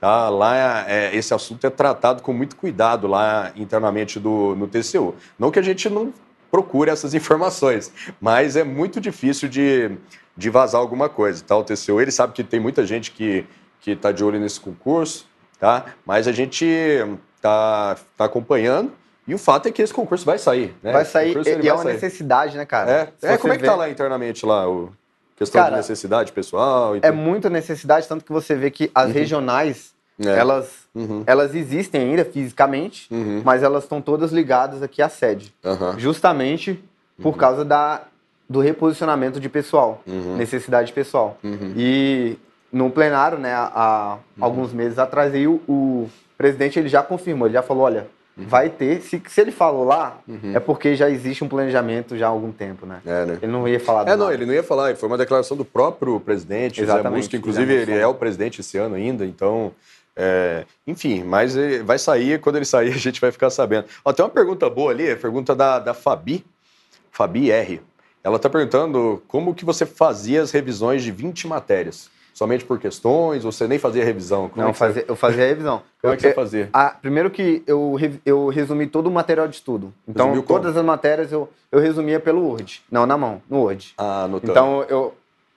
Speaker 1: Tá? Lá é, esse assunto é tratado com muito cuidado lá internamente do, no TCU. Não que a gente não procure essas informações, mas é muito difícil de, de vazar alguma coisa. Tá? O TCU ele sabe que tem muita gente que está de olho nesse concurso, tá? mas a gente está tá acompanhando. E o fato é que esse concurso vai sair. Né?
Speaker 2: Vai sair, concurso, e é uma sair. necessidade, né, cara?
Speaker 1: É, é como é que tá lá internamente lá? O... Questão Cara, de necessidade pessoal?
Speaker 2: é muita necessidade, tanto que você vê que as uhum. regionais, é. elas, uhum. elas existem ainda fisicamente, uhum. mas elas estão todas ligadas aqui à sede. Justamente por uhum. causa da, do reposicionamento de pessoal, uhum. necessidade pessoal. Uhum. E no plenário, né, há, alguns meses atrás, aí, o, o presidente ele já confirmou, ele já falou, olha, Uhum. Vai ter, se, se ele falou lá, uhum. é porque já existe um planejamento já há algum tempo, né?
Speaker 1: É, né?
Speaker 2: Ele não ia falar
Speaker 1: É, não, ele não ia falar, foi uma declaração do próprio presidente, Exatamente, José Musco, inclusive ele é o presidente esse ano ainda, então... É, enfim, mas vai sair, quando ele sair *laughs* a gente vai ficar sabendo. Ó, tem uma pergunta boa ali, a pergunta da, da Fabi, Fabi R. Ela está perguntando como que você fazia as revisões de 20 matérias. Somente por questões? Ou você nem fazia revisão?
Speaker 2: Como Não, é fazia, eu fazia revisão. *laughs*
Speaker 1: Como é que você fazia?
Speaker 2: A, primeiro que eu, eu resumi todo o material de estudo. Então, Resumiu todas como? as matérias eu, eu resumia pelo Word. Não, na mão, no Word.
Speaker 1: Ah, anotando.
Speaker 2: Então, eu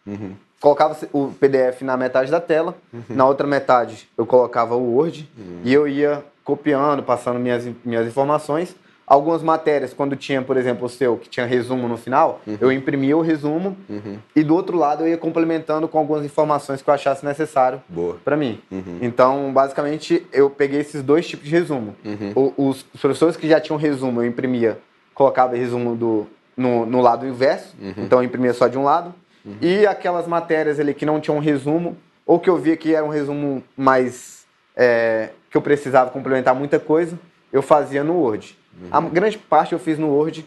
Speaker 2: uhum. colocava o PDF na metade da tela, uhum. na outra metade eu colocava o Word uhum. e eu ia copiando, passando minhas, minhas informações algumas matérias, quando tinha, por exemplo, o seu, que tinha resumo no final, uhum. eu imprimia o resumo uhum. e do outro lado eu ia complementando com algumas informações que eu achasse necessário para mim. Uhum. Então, basicamente, eu peguei esses dois tipos de resumo. Uhum. O, os professores que já tinham resumo, eu imprimia, colocava resumo do, no, no lado inverso, uhum. então eu imprimia só de um lado. Uhum. E aquelas matérias ali que não tinham resumo, ou que eu via que era um resumo mais. É, que eu precisava complementar muita coisa, eu fazia no Word. Uhum. A grande parte eu fiz no Word.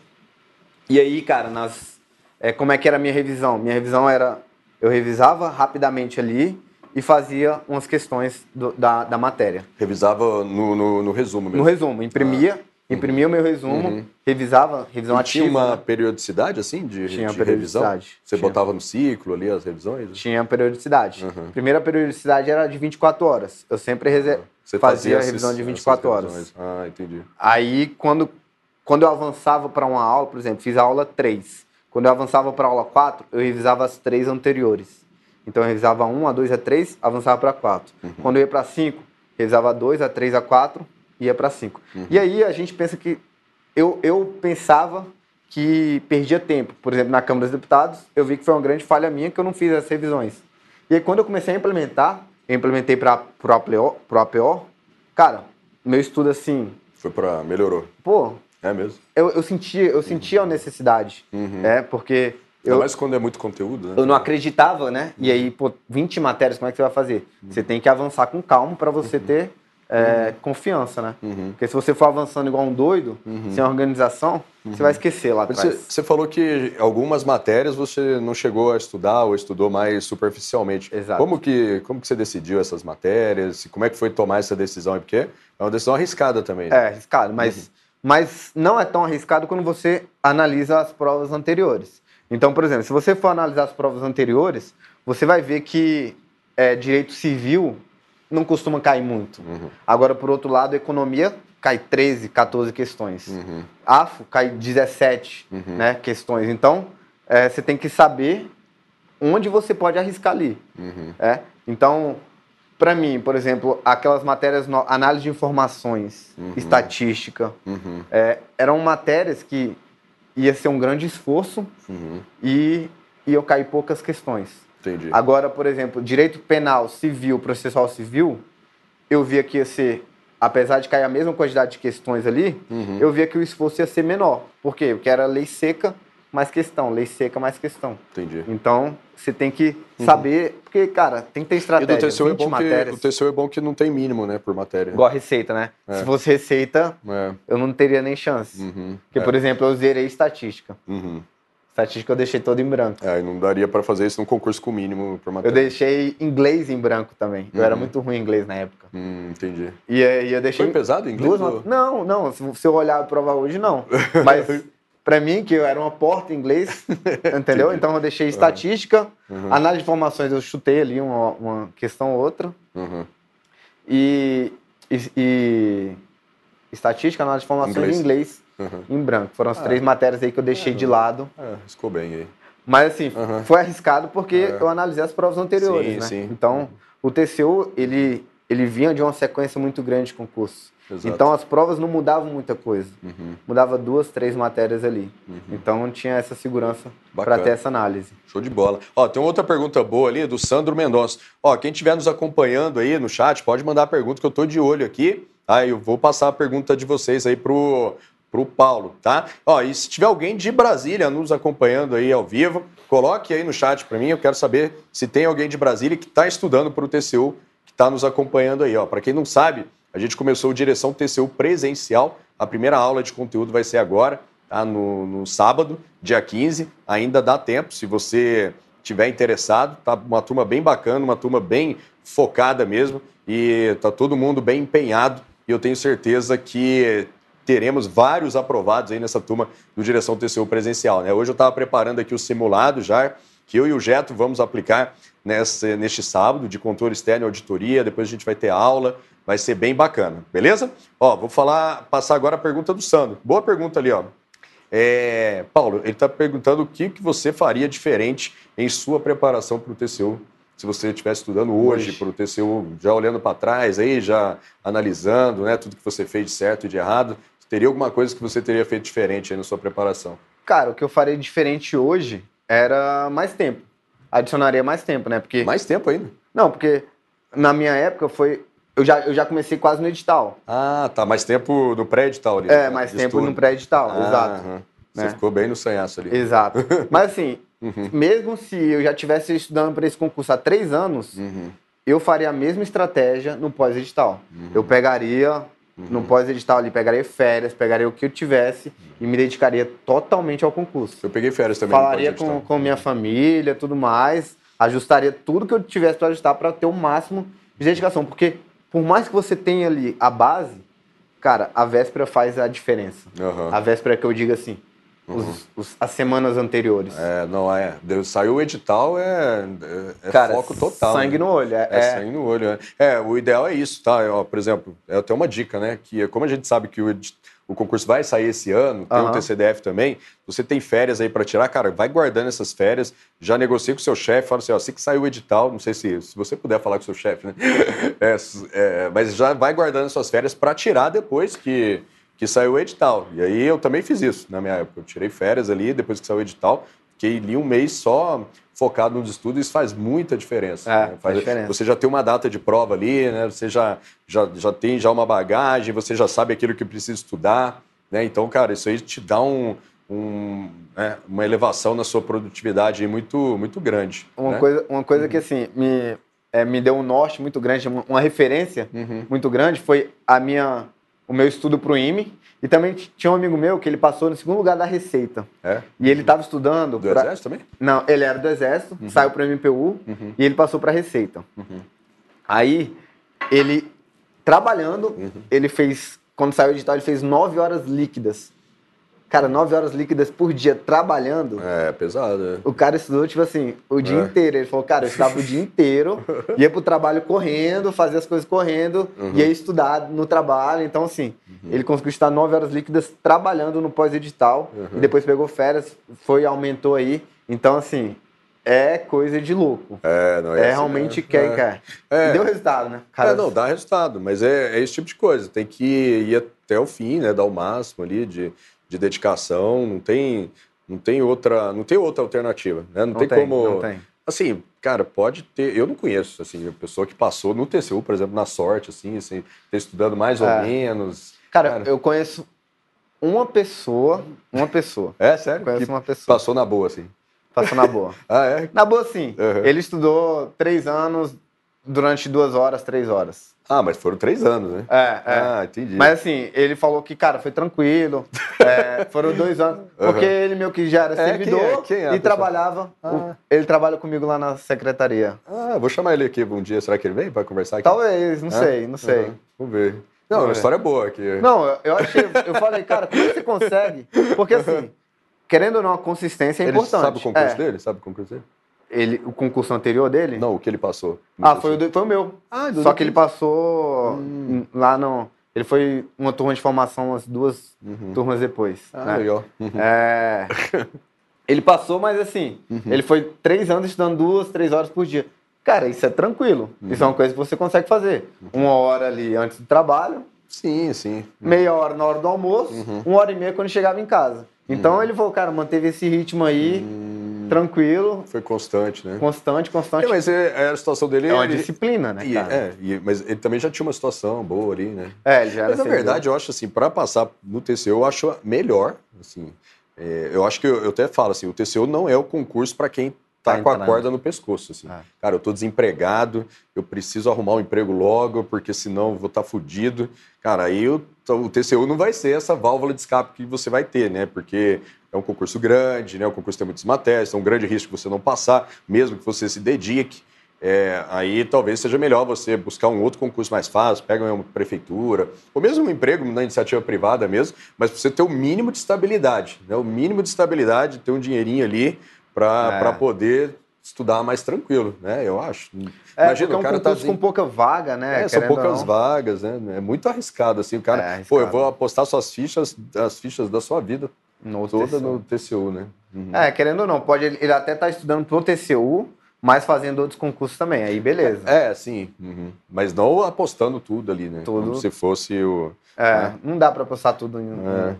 Speaker 2: E aí, cara, nas, é, como é que era a minha revisão? Minha revisão era, eu revisava rapidamente ali e fazia umas questões do, da, da matéria.
Speaker 1: Revisava no, no, no, resumo mesmo?
Speaker 2: No resumo, imprimia, ah. Imprimia o meu resumo, uhum. revisava, revisão e ativa.
Speaker 1: Tinha uma né? periodicidade, assim, de,
Speaker 2: tinha
Speaker 1: de
Speaker 2: periodicidade.
Speaker 1: revisão? Você tinha. botava no ciclo ali as revisões?
Speaker 2: Tinha periodicidade. Uhum. Primeira periodicidade era de 24 horas. Eu sempre você fazia, fazia a revisão de 24 horas.
Speaker 1: Ah, entendi.
Speaker 2: Aí, quando, quando eu avançava para uma aula, por exemplo, fiz a aula 3. Quando eu avançava para a aula 4, eu revisava as três anteriores. Então, eu revisava a 1, a 2, a 3, avançava para 4. Uhum. Quando eu ia para 5, revisava a 2, a 3, a 4, ia para 5. Uhum. E aí, a gente pensa que... Eu, eu pensava que perdia tempo. Por exemplo, na Câmara dos Deputados, eu vi que foi uma grande falha minha que eu não fiz as revisões. E aí, quando eu comecei a implementar, eu implementei para o APO, pro APO, cara, meu estudo assim.
Speaker 1: Foi para. melhorou.
Speaker 2: Pô.
Speaker 1: É mesmo?
Speaker 2: Eu, eu sentia, eu sentia a necessidade. Uhum. É, porque.
Speaker 1: Eu, mais quando é muito conteúdo, né?
Speaker 2: Eu não acreditava, né? E aí, pô, 20 matérias, como é que você vai fazer? Uhum. Você tem que avançar com calma para você uhum. ter é, uhum. confiança, né? Uhum. Porque se você for avançando igual um doido, uhum. sem organização, uhum. você vai esquecer lá atrás.
Speaker 1: Você, você, falou que algumas matérias você não chegou a estudar ou estudou mais superficialmente.
Speaker 2: Exato.
Speaker 1: Como que, como que você decidiu essas matérias? Como é que foi tomar essa decisão? Porque é uma decisão arriscada também.
Speaker 2: Né? É, arriscado, mas, uhum. mas não é tão arriscado quando você analisa as provas anteriores. Então, por exemplo, se você for analisar as provas anteriores, você vai ver que é, direito civil não costuma cair muito. Uhum. Agora, por outro lado, economia cai 13, 14 questões. Uhum. AFO cai 17 uhum. né, questões. Então, é, você tem que saber onde você pode arriscar ali. Uhum. É? Então, para mim, por exemplo, aquelas matérias, no, análise de informações, uhum. estatística, uhum. é, eram matérias que ia ser um grande esforço e, e eu caí poucas questões.
Speaker 1: Entendi.
Speaker 2: Agora, por exemplo, direito penal, civil, processual civil, eu via que ia ser, apesar de cair a mesma quantidade de questões ali, uhum. eu via que o esforço ia ser menor. Por quê? Porque era lei seca mais questão, lei seca mais questão.
Speaker 1: Entendi.
Speaker 2: Então, você tem que uhum. saber, porque, cara, tem que ter estratégia. E do TCU, é bom
Speaker 1: matérias. que, o TCU é bom que não tem mínimo, né, por matéria.
Speaker 2: Igual a receita, né? É. Se fosse receita, é. eu não teria nem chance. Uhum. Porque, é. por exemplo, eu zerei estatística. Uhum. Estatística eu deixei todo em branco.
Speaker 1: É, não daria para fazer isso num concurso com mínimo por matéria.
Speaker 2: Eu deixei inglês em branco também. Eu era uhum. muito ruim em inglês na época.
Speaker 1: Hum, entendi.
Speaker 2: E, e eu deixei.
Speaker 1: Foi pesado em inglês?
Speaker 2: Duas... Não, não. Se eu olhar a prova hoje, não. *laughs* Mas para mim, que eu era uma porta em inglês, *laughs* entendeu? então eu deixei estatística, uhum. análise de informações, eu chutei ali uma, uma questão ou outra. Uhum. E, e, e, estatística, análise de informações inglês. em inglês uhum. em branco. Foram as ah, três matérias aí que eu deixei de lado.
Speaker 1: É, ficou bem aí.
Speaker 2: Mas assim, uhum. foi arriscado porque é. eu analisei as provas anteriores, sim, né? Sim. Então, o TCU, ele, ele vinha de uma sequência muito grande de concursos. Exato. Então, as provas não mudavam muita coisa. Uhum. Mudava duas, três matérias ali. Uhum. Então, tinha essa segurança para ter essa análise.
Speaker 1: Show de bola. Ó, tem outra pergunta boa ali do Sandro Mendonça. Ó, quem estiver nos acompanhando aí no chat, pode mandar a pergunta que eu estou de olho aqui. Aí eu vou passar a pergunta de vocês aí pro para o Paulo, tá? Ó, e se tiver alguém de Brasília nos acompanhando aí ao vivo, coloque aí no chat para mim. Eu quero saber se tem alguém de Brasília que está estudando para o TCU, que está nos acompanhando aí. Ó, para quem não sabe, a gente começou o Direção TCU presencial. A primeira aula de conteúdo vai ser agora, tá? No, no sábado, dia 15. Ainda dá tempo, se você tiver interessado. Tá uma turma bem bacana, uma turma bem focada mesmo. E tá todo mundo bem empenhado. E eu tenho certeza que teremos vários aprovados aí nessa turma do Direção TCU presencial. Né? Hoje eu estava preparando aqui o simulado já que eu e o Geto vamos aplicar nesse, neste sábado de controle externo e auditoria. Depois a gente vai ter aula, vai ser bem bacana, beleza? Ó, vou falar, passar agora a pergunta do Sandro. Boa pergunta ali, ó. É, Paulo, ele está perguntando o que, que você faria diferente em sua preparação para o TCU se você estivesse estudando hoje para o TCU, já olhando para trás, aí já analisando né, tudo que você fez de certo e de errado, teria alguma coisa que você teria feito diferente na sua preparação?
Speaker 2: Cara, o que eu faria diferente hoje era mais tempo. Adicionaria mais tempo, né? Porque...
Speaker 1: Mais tempo ainda?
Speaker 2: Não, porque na minha época foi. Eu já, eu já comecei quase no edital.
Speaker 1: Ah, tá. Mais tempo no pré-edital ali.
Speaker 2: É, mais tempo estudo. no pré-edital, ah, exato.
Speaker 1: Você né? ficou bem no sanhaço ali.
Speaker 2: Exato. *laughs* Mas assim, Uhum. Mesmo se eu já estivesse estudando para esse concurso há três anos, uhum. eu faria a mesma estratégia no pós-edital. Uhum. Eu pegaria no uhum. pós-edital ali, pegaria férias, pegaria o que eu tivesse e me dedicaria totalmente ao concurso.
Speaker 1: Eu peguei férias também.
Speaker 2: Falaria com, com minha família, tudo mais, ajustaria tudo que eu tivesse para ajustar para ter o máximo de dedicação. Porque por mais que você tenha ali a base, cara, a véspera faz a diferença. A véspera que eu digo assim, Uhum. Os, as semanas anteriores.
Speaker 1: É, não é. Saiu o edital, é, é, é Cara, foco total.
Speaker 2: Sangue né? no olho. É,
Speaker 1: é, é, sangue no olho. É. é, o ideal é isso, tá? Ó, por exemplo, é até uma dica, né? Que como a gente sabe que o, o concurso vai sair esse ano, tem uhum. o TCDF também, você tem férias aí para tirar, cara, vai guardando essas férias, já negocia com o seu chefe, fala assim, ó, assim que saiu o edital, não sei se, se você puder falar com o seu chefe, né? *laughs* É, mas já vai guardando suas férias para tirar depois que que saiu o edital. E aí eu também fiz isso na minha época. Eu tirei férias ali, depois que saiu o edital, fiquei ali um mês só focado nos estudos, isso faz muita diferença.
Speaker 2: É,
Speaker 1: né?
Speaker 2: faz diferença.
Speaker 1: Você já tem uma data de prova ali, né? Você já, já, já tem já uma bagagem, você já sabe aquilo que precisa estudar, né? Então, cara, isso aí te dá um, um, né? uma elevação na sua produtividade muito, muito grande.
Speaker 2: Uma né? coisa, uma coisa uhum. que assim me, é, me deu um norte muito grande, uma, referência uhum. muito grande foi a minha o meu estudo para o IME. E também tinha um amigo meu que ele passou no segundo lugar da Receita.
Speaker 1: É?
Speaker 2: E ele estava estudando.
Speaker 1: Do pra... Exército também?
Speaker 2: Não, ele era do Exército, uhum. saiu para o MPU uhum. e ele passou para a Receita. Uhum. Aí, ele, trabalhando, uhum. ele fez, quando saiu o edital, ele fez nove horas líquidas. Cara, nove horas líquidas por dia trabalhando.
Speaker 1: É, pesado, é.
Speaker 2: O cara estudou, tipo assim, o dia é. inteiro. Ele falou, cara, eu estudava o dia inteiro, *laughs* ia pro trabalho correndo, fazia as coisas correndo, uhum. ia estudar no trabalho. Então, assim, uhum. ele conseguiu estar nove horas líquidas trabalhando no pós-edital. Uhum. E depois pegou férias, foi, aumentou aí. Então, assim, é coisa de louco.
Speaker 1: É, não é,
Speaker 2: é assim, realmente né? quer, é. quer. É. E deu resultado, né?
Speaker 1: Cara, é, não, dá resultado, mas é, é, esse tipo de coisa. Tem que ir até o fim, né? Dar o máximo ali de de dedicação, não tem, não tem outra, não tem outra alternativa, né? Não, não tem, tem, como,
Speaker 2: não tem.
Speaker 1: assim, cara, pode ter, eu não conheço, assim, a pessoa que passou no TCU, por exemplo, na sorte, assim, assim ter estudando mais é. ou menos.
Speaker 2: Cara, cara, eu conheço uma pessoa, uma pessoa. *laughs*
Speaker 1: É, sério?
Speaker 2: Conheço uma pessoa.
Speaker 1: Passou na boa, assim.
Speaker 2: Passou na boa. *laughs*
Speaker 1: ah, é?
Speaker 2: Na boa, sim. Uhum. Ele estudou três anos durante duas horas, três horas.
Speaker 1: Ah, mas foram três anos, né?
Speaker 2: É, é.
Speaker 1: Ah, entendi.
Speaker 2: Mas assim, ele falou que, cara, foi tranquilo. *laughs* é, foram dois anos. Porque uhum. ele meio que já era é, servidor quem é? Quem é, e trabalhava. Ah. Ele trabalha comigo lá na secretaria.
Speaker 1: Ah, vou chamar ele aqui um dia. Será que ele vem para conversar aqui?
Speaker 2: Talvez, não sei, não sei. Uhum.
Speaker 1: Vamos ver. Não, uma história boa aqui.
Speaker 2: Não, eu achei, eu falei, cara, como você consegue? Porque assim, querendo ou não, a consistência é
Speaker 1: ele
Speaker 2: importante.
Speaker 1: Sabe o concurso é. dele? Sabe o concurso dele?
Speaker 2: Ele, o concurso anterior dele?
Speaker 1: Não, o que ele passou.
Speaker 2: Ah, foi o, foi o meu. Ah, Só que ele passou hum. lá no. Ele foi uma turma de formação umas duas uhum. turmas depois.
Speaker 1: Ah, né? legal.
Speaker 2: Uhum. É, ele passou, mas assim, uhum. ele foi três anos estudando duas, três horas por dia. Cara, isso é tranquilo. Isso é uma coisa que você consegue fazer. Uhum. Uma hora ali antes do trabalho.
Speaker 1: Sim, sim.
Speaker 2: Meia hora na hora do almoço, uhum. uma hora e meia quando chegava em casa. Então uhum. ele falou, cara, manteve esse ritmo aí. Tranquilo.
Speaker 1: Foi constante, né?
Speaker 2: Constante, constante.
Speaker 1: É, mas é, é, a situação dele...
Speaker 2: É uma
Speaker 1: ele,
Speaker 2: disciplina, né,
Speaker 1: cara? É, e, mas ele também já tinha uma situação boa ali, né?
Speaker 2: É, ele já
Speaker 1: Mas, na verdade, eu acho assim, para passar no TCU, eu acho melhor, assim... É, eu acho que eu, eu, até falo assim, o TCU não é o concurso para quem tá, tá com a corda no pescoço, assim. Cara, eu tô desempregado, eu preciso arrumar um emprego logo, porque senão eu vou estar tá fudido. Cara, aí o, o TCU não vai ser essa válvula de escape que você vai ter, né? Porque é um concurso grande, né? O concurso tem muitas matérias, é um grande risco você não passar, mesmo que você se dedique. É, aí talvez seja melhor você buscar um outro concurso mais fácil, pega uma prefeitura, ou mesmo um emprego na iniciativa privada mesmo, mas você ter o mínimo de estabilidade, né? o mínimo de estabilidade, ter um dinheirinho ali para é. poder estudar mais tranquilo, né? Eu acho.
Speaker 2: É, Imagina, é um cara tá assim, com pouca vaga, né?
Speaker 1: É, são poucas vagas, né? É muito arriscado assim, o cara, é pô, eu vou apostar suas fichas, as fichas da sua vida no toda TCU. no TCU, né?
Speaker 2: Uhum. É, querendo ou não, pode ele até tá estudando pro TCU, mas fazendo outros concursos também, aí beleza.
Speaker 1: É, sim. Uhum. Mas não apostando tudo ali, né? Tudo. Como se fosse o.
Speaker 2: É, né? não dá para apostar tudo em, é.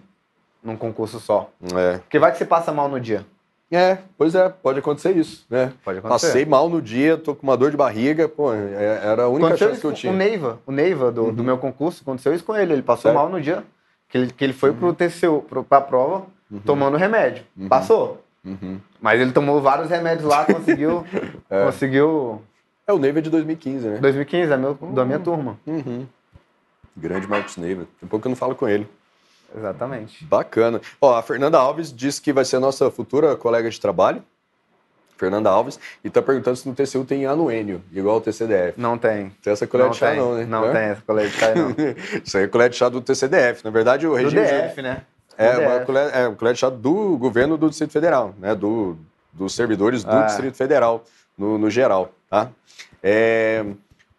Speaker 2: num concurso só. É. Porque vai que você passa mal no dia.
Speaker 1: É, pois é, pode acontecer isso, né? Pode acontecer. Passei mal no dia, tô com uma dor de barriga, pô, é, era a única aconteceu chance que eu tinha.
Speaker 2: O Neiva, o Neiva do, uhum. do meu concurso, aconteceu isso com ele, ele passou é. mal no dia, que ele, que ele foi uhum. pro TCU, pro, pra prova, uhum. tomando remédio. Uhum. Passou. Uhum. Mas ele tomou vários remédios lá, conseguiu. *laughs* é. conseguiu...
Speaker 1: É o Neiva é de 2015, né?
Speaker 2: 2015, é meu, da minha turma.
Speaker 1: Uhum. Grande Marcos Neiva. Tem pouco que eu não falo com ele.
Speaker 2: Exatamente.
Speaker 1: Bacana. Ó, a Fernanda Alves disse que vai ser a nossa futura colega de trabalho. Fernanda Alves, e está perguntando se no TCU tem anuênio, igual o TCDF.
Speaker 2: Não tem.
Speaker 1: Tem essa colher não de chá, tem. não, né?
Speaker 2: Não tem essa colher de chá, não. *laughs*
Speaker 1: Isso aí é colher de chá do TCDF. Na verdade, o regime.
Speaker 2: Do DF, né?
Speaker 1: É uma, colher, é uma colher de chá do governo do Distrito Federal, né? Do, dos servidores do ah. Distrito Federal, no, no geral, tá? É...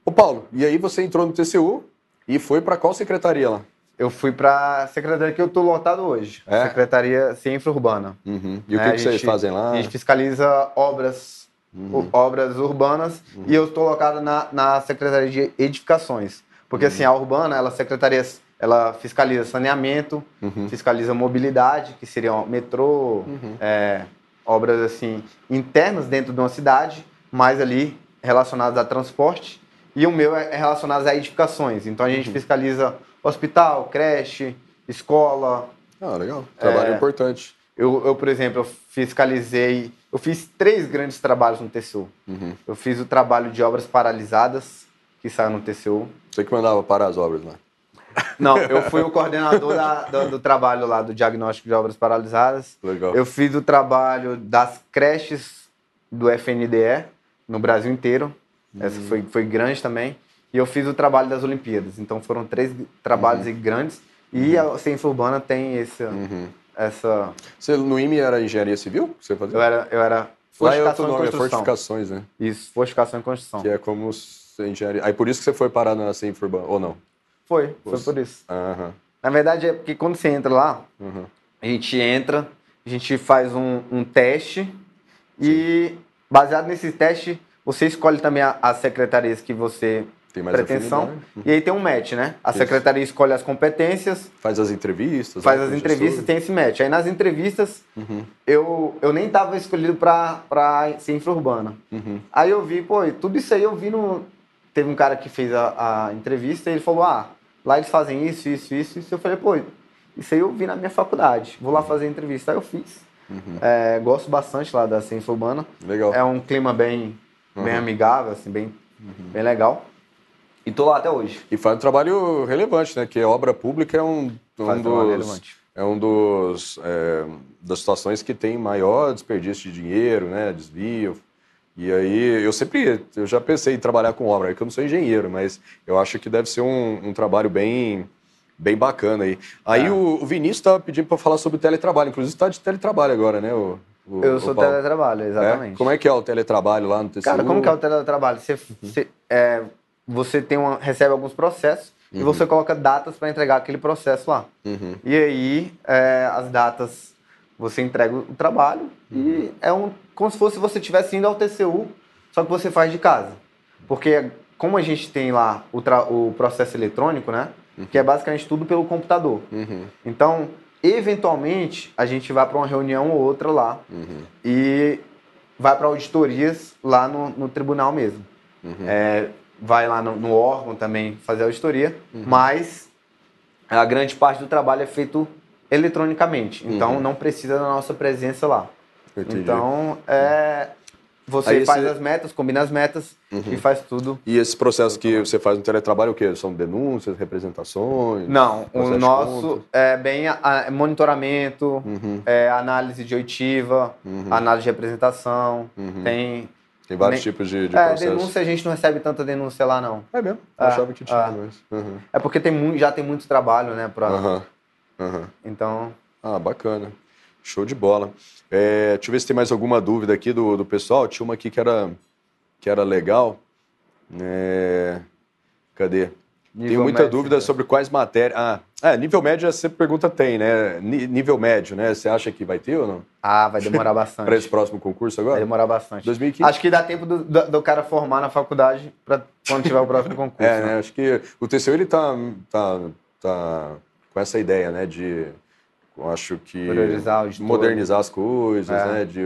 Speaker 1: Ô, Paulo, e aí você entrou no TCU e foi para qual secretaria lá?
Speaker 2: Eu fui para a secretaria que eu estou lotado hoje, é? Secretaria Ciência Urbana.
Speaker 1: Uhum. E o que, é, que vocês gente, fazem lá?
Speaker 2: A gente fiscaliza obras, uhum. obras urbanas uhum. e eu estou locado na, na Secretaria de Edificações. Porque assim, a urbana, ela secretaria, ela fiscaliza saneamento, uhum. fiscaliza mobilidade, que seriam metrô, uhum. é, obras assim internas dentro de uma cidade, mais ali relacionadas a transporte. E o meu é relacionado a edificações. Então a gente uhum. fiscaliza hospital, creche, escola.
Speaker 1: Ah, legal. Trabalho é, importante.
Speaker 2: Eu, eu, por exemplo, eu fiscalizei. Eu fiz três grandes trabalhos no TCU. Uhum. Eu fiz o trabalho de obras paralisadas, que saiu no TCU.
Speaker 1: Você que mandava parar as obras lá?
Speaker 2: Não, eu fui o coordenador da, do, do, trabalho lá do diagnóstico de obras paralisadas.
Speaker 1: Legal.
Speaker 2: Eu fiz o trabalho das creches do FNDE no Brasil inteiro. Essa uhum. foi, foi grande também. E eu fiz o trabalho das Olimpíadas. Então foram três trabalhos uhum. grandes. E uhum. a ciência urbana tem esse, uhum. essa.
Speaker 1: Você no IME era engenharia civil? Você
Speaker 2: fazia? Eu era, eu era
Speaker 1: fortificação Lá é outro nome, é fortificações, né?
Speaker 2: Isso, fortificação e construção.
Speaker 1: Que é como engenharia. Aí por isso que você foi parar na ciência urbana, ou não?
Speaker 2: Foi, foi por isso. Uhum. Na verdade é porque quando você entra lá, uhum. a gente entra, a gente faz um, um teste Sim. e baseado nesse teste, você escolhe também as secretarias que você pretensão. Uhum. E aí tem um match, né? A Isso. secretaria escolhe as competências.
Speaker 1: Faz as entrevistas.
Speaker 2: Faz né, as entrevistas, tem esse match. Aí nas entrevistas, uhum. eu, eu nem tava escolhido para ser infra-urbana. Uhum. Aí eu vi, pô, tudo isso aí eu vi no. Teve um cara que fez a, a entrevista e ele falou: ah, lá eles fazem isso, isso, isso, isso. Eu falei, pô, isso aí eu vi na minha faculdade. Vou lá uhum. fazer a entrevista. Aí eu fiz. Uhum. É, gosto bastante lá da ciência urbana.
Speaker 1: Legal.
Speaker 2: É um clima bem, bem uhum. amigável, assim, bem, bem legal. E tô lá até hoje.
Speaker 1: E faz um trabalho relevante, né? Que a obra pública é um, um dos. É um dos é, das situações que tem maior desperdício de dinheiro, né? Desvio. E aí eu sempre eu já pensei em trabalhar com obra, é que eu não sou engenheiro, mas eu acho que deve ser um, um trabalho bem bem bacana aí. Aí é. o, o, Vinícius estava pedindo para falar sobre o teletrabalho, inclusive está de teletrabalho agora, né? O,
Speaker 2: o, eu sou teletrabalho, exatamente.
Speaker 1: É? Como é que é o teletrabalho lá no TCU?
Speaker 2: Cara, como que é o teletrabalho? Você, uhum. você é, você tem uma, recebe alguns processos uhum. e você coloca datas para entregar aquele processo lá. Uhum. E aí, é, as datas, você entrega o trabalho uhum. e é um, como se fosse você estivesse indo ao TCU, só que você faz de casa. Porque como a gente tem lá o, o processo eletrônico, né? Uhum. Que é basicamente tudo pelo computador. Uhum. Então, eventualmente, a gente vai para uma reunião ou outra lá uhum. e vai para auditorias lá no, no tribunal mesmo. É, vai lá no, no órgão também fazer a auditoria, uhum. mas a grande parte do trabalho é feito eletronicamente, então uhum. não precisa da nossa presença lá. Entendi. Então, é, você Aí faz as metas, combina as metas uhum. e faz tudo.
Speaker 1: E esse processo que você faz no teletrabalho, o quê? São denúncias, representações?
Speaker 2: Não, o nosso é bem a, a, monitoramento, uhum. é, análise de oitiva, uhum. análise de representação,
Speaker 1: uhum.
Speaker 2: tem
Speaker 1: tem vários tipos de, de
Speaker 2: é, processos. denúncia a gente não recebe tanta denúncia lá, não.
Speaker 1: É mesmo? Eu é, achava que tinha, é. mas...
Speaker 2: Uhum. É porque tem muito, já tem muito trabalho, né? Pra...
Speaker 1: Uhum. Uhum.
Speaker 2: Então...
Speaker 1: Ah, bacana. Show de bola. É, deixa eu ver se tem mais alguma dúvida aqui do, do pessoal. Tinha uma aqui que era, que era legal. É, cadê? Nível Tenho muita médio, dúvida sobre quais matérias. Ah, é, nível médio sempre pergunta tem, né? nível médio, né? Você acha que vai ter ou não?
Speaker 2: Ah, vai demorar *laughs* bastante.
Speaker 1: para esse próximo concurso agora?
Speaker 2: Vai demorar bastante.
Speaker 1: 2015?
Speaker 2: Acho que dá tempo do, do, do cara formar na faculdade para quando tiver o próximo *laughs* concurso.
Speaker 1: é, né? né? Acho que o TCU ele tá, tá, tá com essa ideia, né? De eu acho que modernizar as coisas, é. né? De,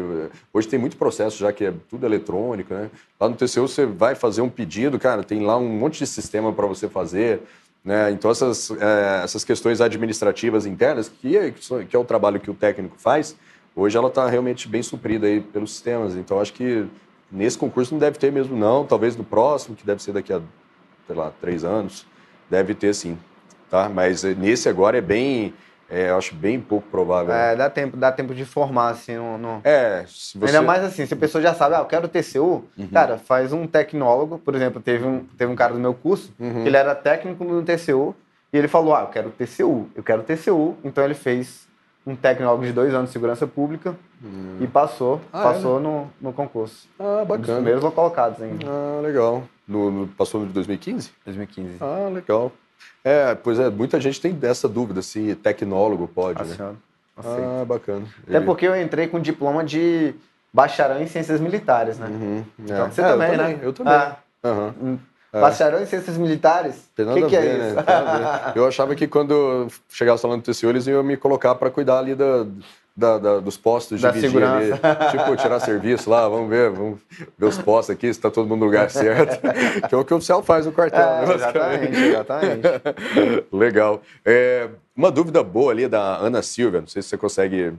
Speaker 1: hoje tem muito processo já que é tudo eletrônico, né? Lá no TCU você vai fazer um pedido, cara, tem lá um monte de sistema para você fazer, né? Então essas, é, essas questões administrativas internas, que é, que é o trabalho que o técnico faz, hoje ela está realmente bem suprida aí pelos sistemas. Então acho que nesse concurso não deve ter mesmo não, talvez no próximo, que deve ser daqui a, sei lá, três anos, deve ter sim, tá? Mas nesse agora é bem é, eu acho bem pouco provável.
Speaker 2: É, dá tempo, dá tempo de formar, assim, no... no...
Speaker 1: É,
Speaker 2: se você... Ainda mais assim, se a pessoa já sabe, ah, eu quero TCU, uhum. cara, faz um tecnólogo, por exemplo, teve um, teve um cara do meu curso, uhum. que ele era técnico no TCU, e ele falou, ah, eu quero TCU, eu quero TCU, então ele fez um tecnólogo de dois anos de segurança pública uhum. e passou, ah, passou é, né? no, no concurso.
Speaker 1: Ah, bacana. Um dos
Speaker 2: primeiros colocados ainda.
Speaker 1: Ah, legal. No, no, passou no de 2015?
Speaker 2: 2015.
Speaker 1: Ah, legal. É, pois é, muita gente tem dessa dúvida se tecnólogo pode, né? Ah, bacana.
Speaker 2: Até porque eu entrei com diploma de bacharel em ciências militares, né? Uhum,
Speaker 1: é. Então, você é, também, eu né? Também, eu também. Ah, uhum.
Speaker 2: Bacharel em ciências militares?
Speaker 1: Nada
Speaker 2: que
Speaker 1: a
Speaker 2: que é
Speaker 1: ver, é né? isso? Eu achava que quando chegasse falando do TCU, eles iam me colocar para cuidar ali da, da, da, dos postos de
Speaker 2: vigia
Speaker 1: ali. *laughs* Tipo, tirar serviço lá, vamos ver, vamos ver os postos aqui, se está todo mundo no lugar *laughs* certo. que é o que o oficial faz no quartel. É,
Speaker 2: né, exatamente, exatamente. *laughs*
Speaker 1: Legal. É, uma dúvida boa ali da Ana Silvia, não sei se você consegue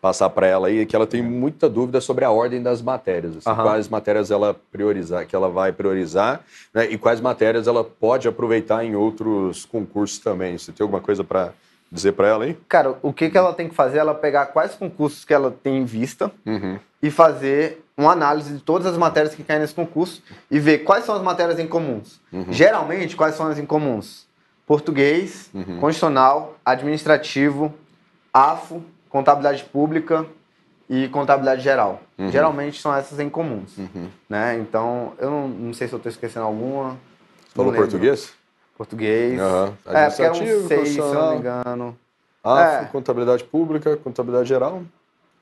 Speaker 1: passar para ela aí, que ela tem muita dúvida sobre a ordem das matérias. Assim. Quais matérias ela priorizar, que ela vai priorizar, né, e quais matérias ela pode aproveitar em outros concursos também. Você tem alguma coisa para dizer para ela aí?
Speaker 2: Cara, o que, que ela tem que fazer? Ela pegar quais concursos que ela tem em vista uhum. e fazer uma análise de todas as matérias que caem nesse concurso e ver quais são as matérias em comuns. Uhum. Geralmente, quais são as em comuns? Português, uhum. constitucional, administrativo, AFO, contabilidade pública e contabilidade geral. Uhum. Geralmente são essas em comuns. Uhum. Né? Então, eu não, não, sei se eu estou esquecendo alguma.
Speaker 1: Falou português?
Speaker 2: Português. Uhum. É, porque eram seis, se eu não me engano.
Speaker 1: Ah, é. contabilidade pública, contabilidade geral.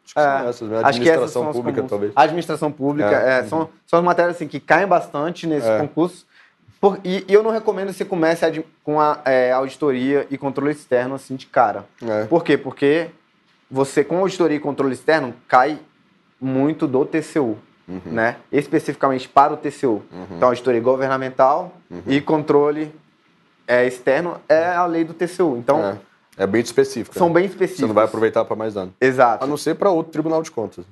Speaker 1: Acho que é. são essas, né? Administração pública, talvez.
Speaker 2: Administração pública, é. é. São, são as matérias assim, que caem bastante nesse é. concurso. Por, e, e, eu não recomendo que você comece a, com a é, auditoria e controle externo assim de cara. É. Por quê? Porque você, com auditoria e controle externo, cai muito do TCU uhum. né? Especificamente para o TCU. Uhum. Então, auditoria governamental uhum. e controle é, externo é a lei do TCU. Então,
Speaker 1: é, é bem específico.
Speaker 2: São né? bem específicos.
Speaker 1: Você não vai aproveitar para mais nada.
Speaker 2: Exato.
Speaker 1: A não ser para outro Tribunal de Contas.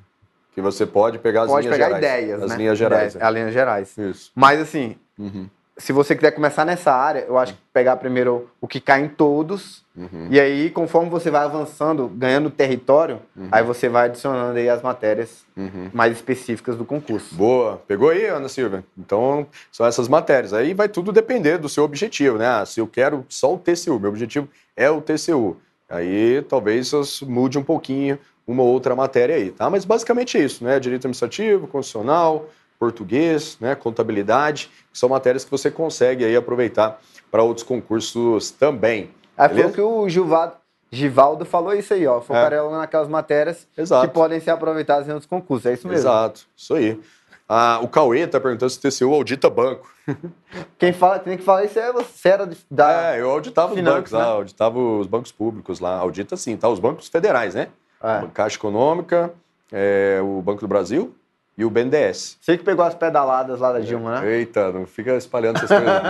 Speaker 1: Que você pode pegar as
Speaker 2: pode
Speaker 1: linhas
Speaker 2: pegar
Speaker 1: gerais.
Speaker 2: ideias,
Speaker 1: as
Speaker 2: né?
Speaker 1: linhas gerais.
Speaker 2: Ideias, é. As linhas gerais.
Speaker 1: Isso.
Speaker 2: Mas assim, uhum se você quiser começar nessa área, eu acho que pegar primeiro o que cai em todos, uhum. e aí, conforme você vai avançando, ganhando território, uhum. aí você vai adicionando aí as matérias uhum. mais específicas do concurso.
Speaker 1: Boa. Pegou aí, Ana Silvia? Então, são essas matérias. Aí vai tudo depender do seu objetivo, né? Ah, se eu quero só o TCU, meu objetivo é o TCU. Aí talvez mude um pouquinho uma outra matéria aí, tá? Mas basicamente é isso, né? Direito administrativo, constitucional, português, né, contabilidade, que são matérias que você consegue aí aproveitar para outros concursos também.
Speaker 2: Aí foi o que o Gilvaldo, Givaldo falou isso aí, ó. Focar é. naquelas matérias
Speaker 1: Exato.
Speaker 2: que podem ser aproveitadas em outros concursos. É isso mesmo.
Speaker 1: Exato, isso aí. Ah, o Cauê está perguntando se o TCU audita banco. *laughs*
Speaker 2: Quem fala, tem que falar isso é você era da.
Speaker 1: É, eu auditava os bancos né? lá, auditava os bancos públicos lá. Audita sim, tá? Os bancos federais, né? É. Caixa Econômica, é, o Banco do Brasil, e o BNDES.
Speaker 2: Você que pegou as pedaladas lá da Dilma, né?
Speaker 1: Eita, não fica espalhando essas coisas.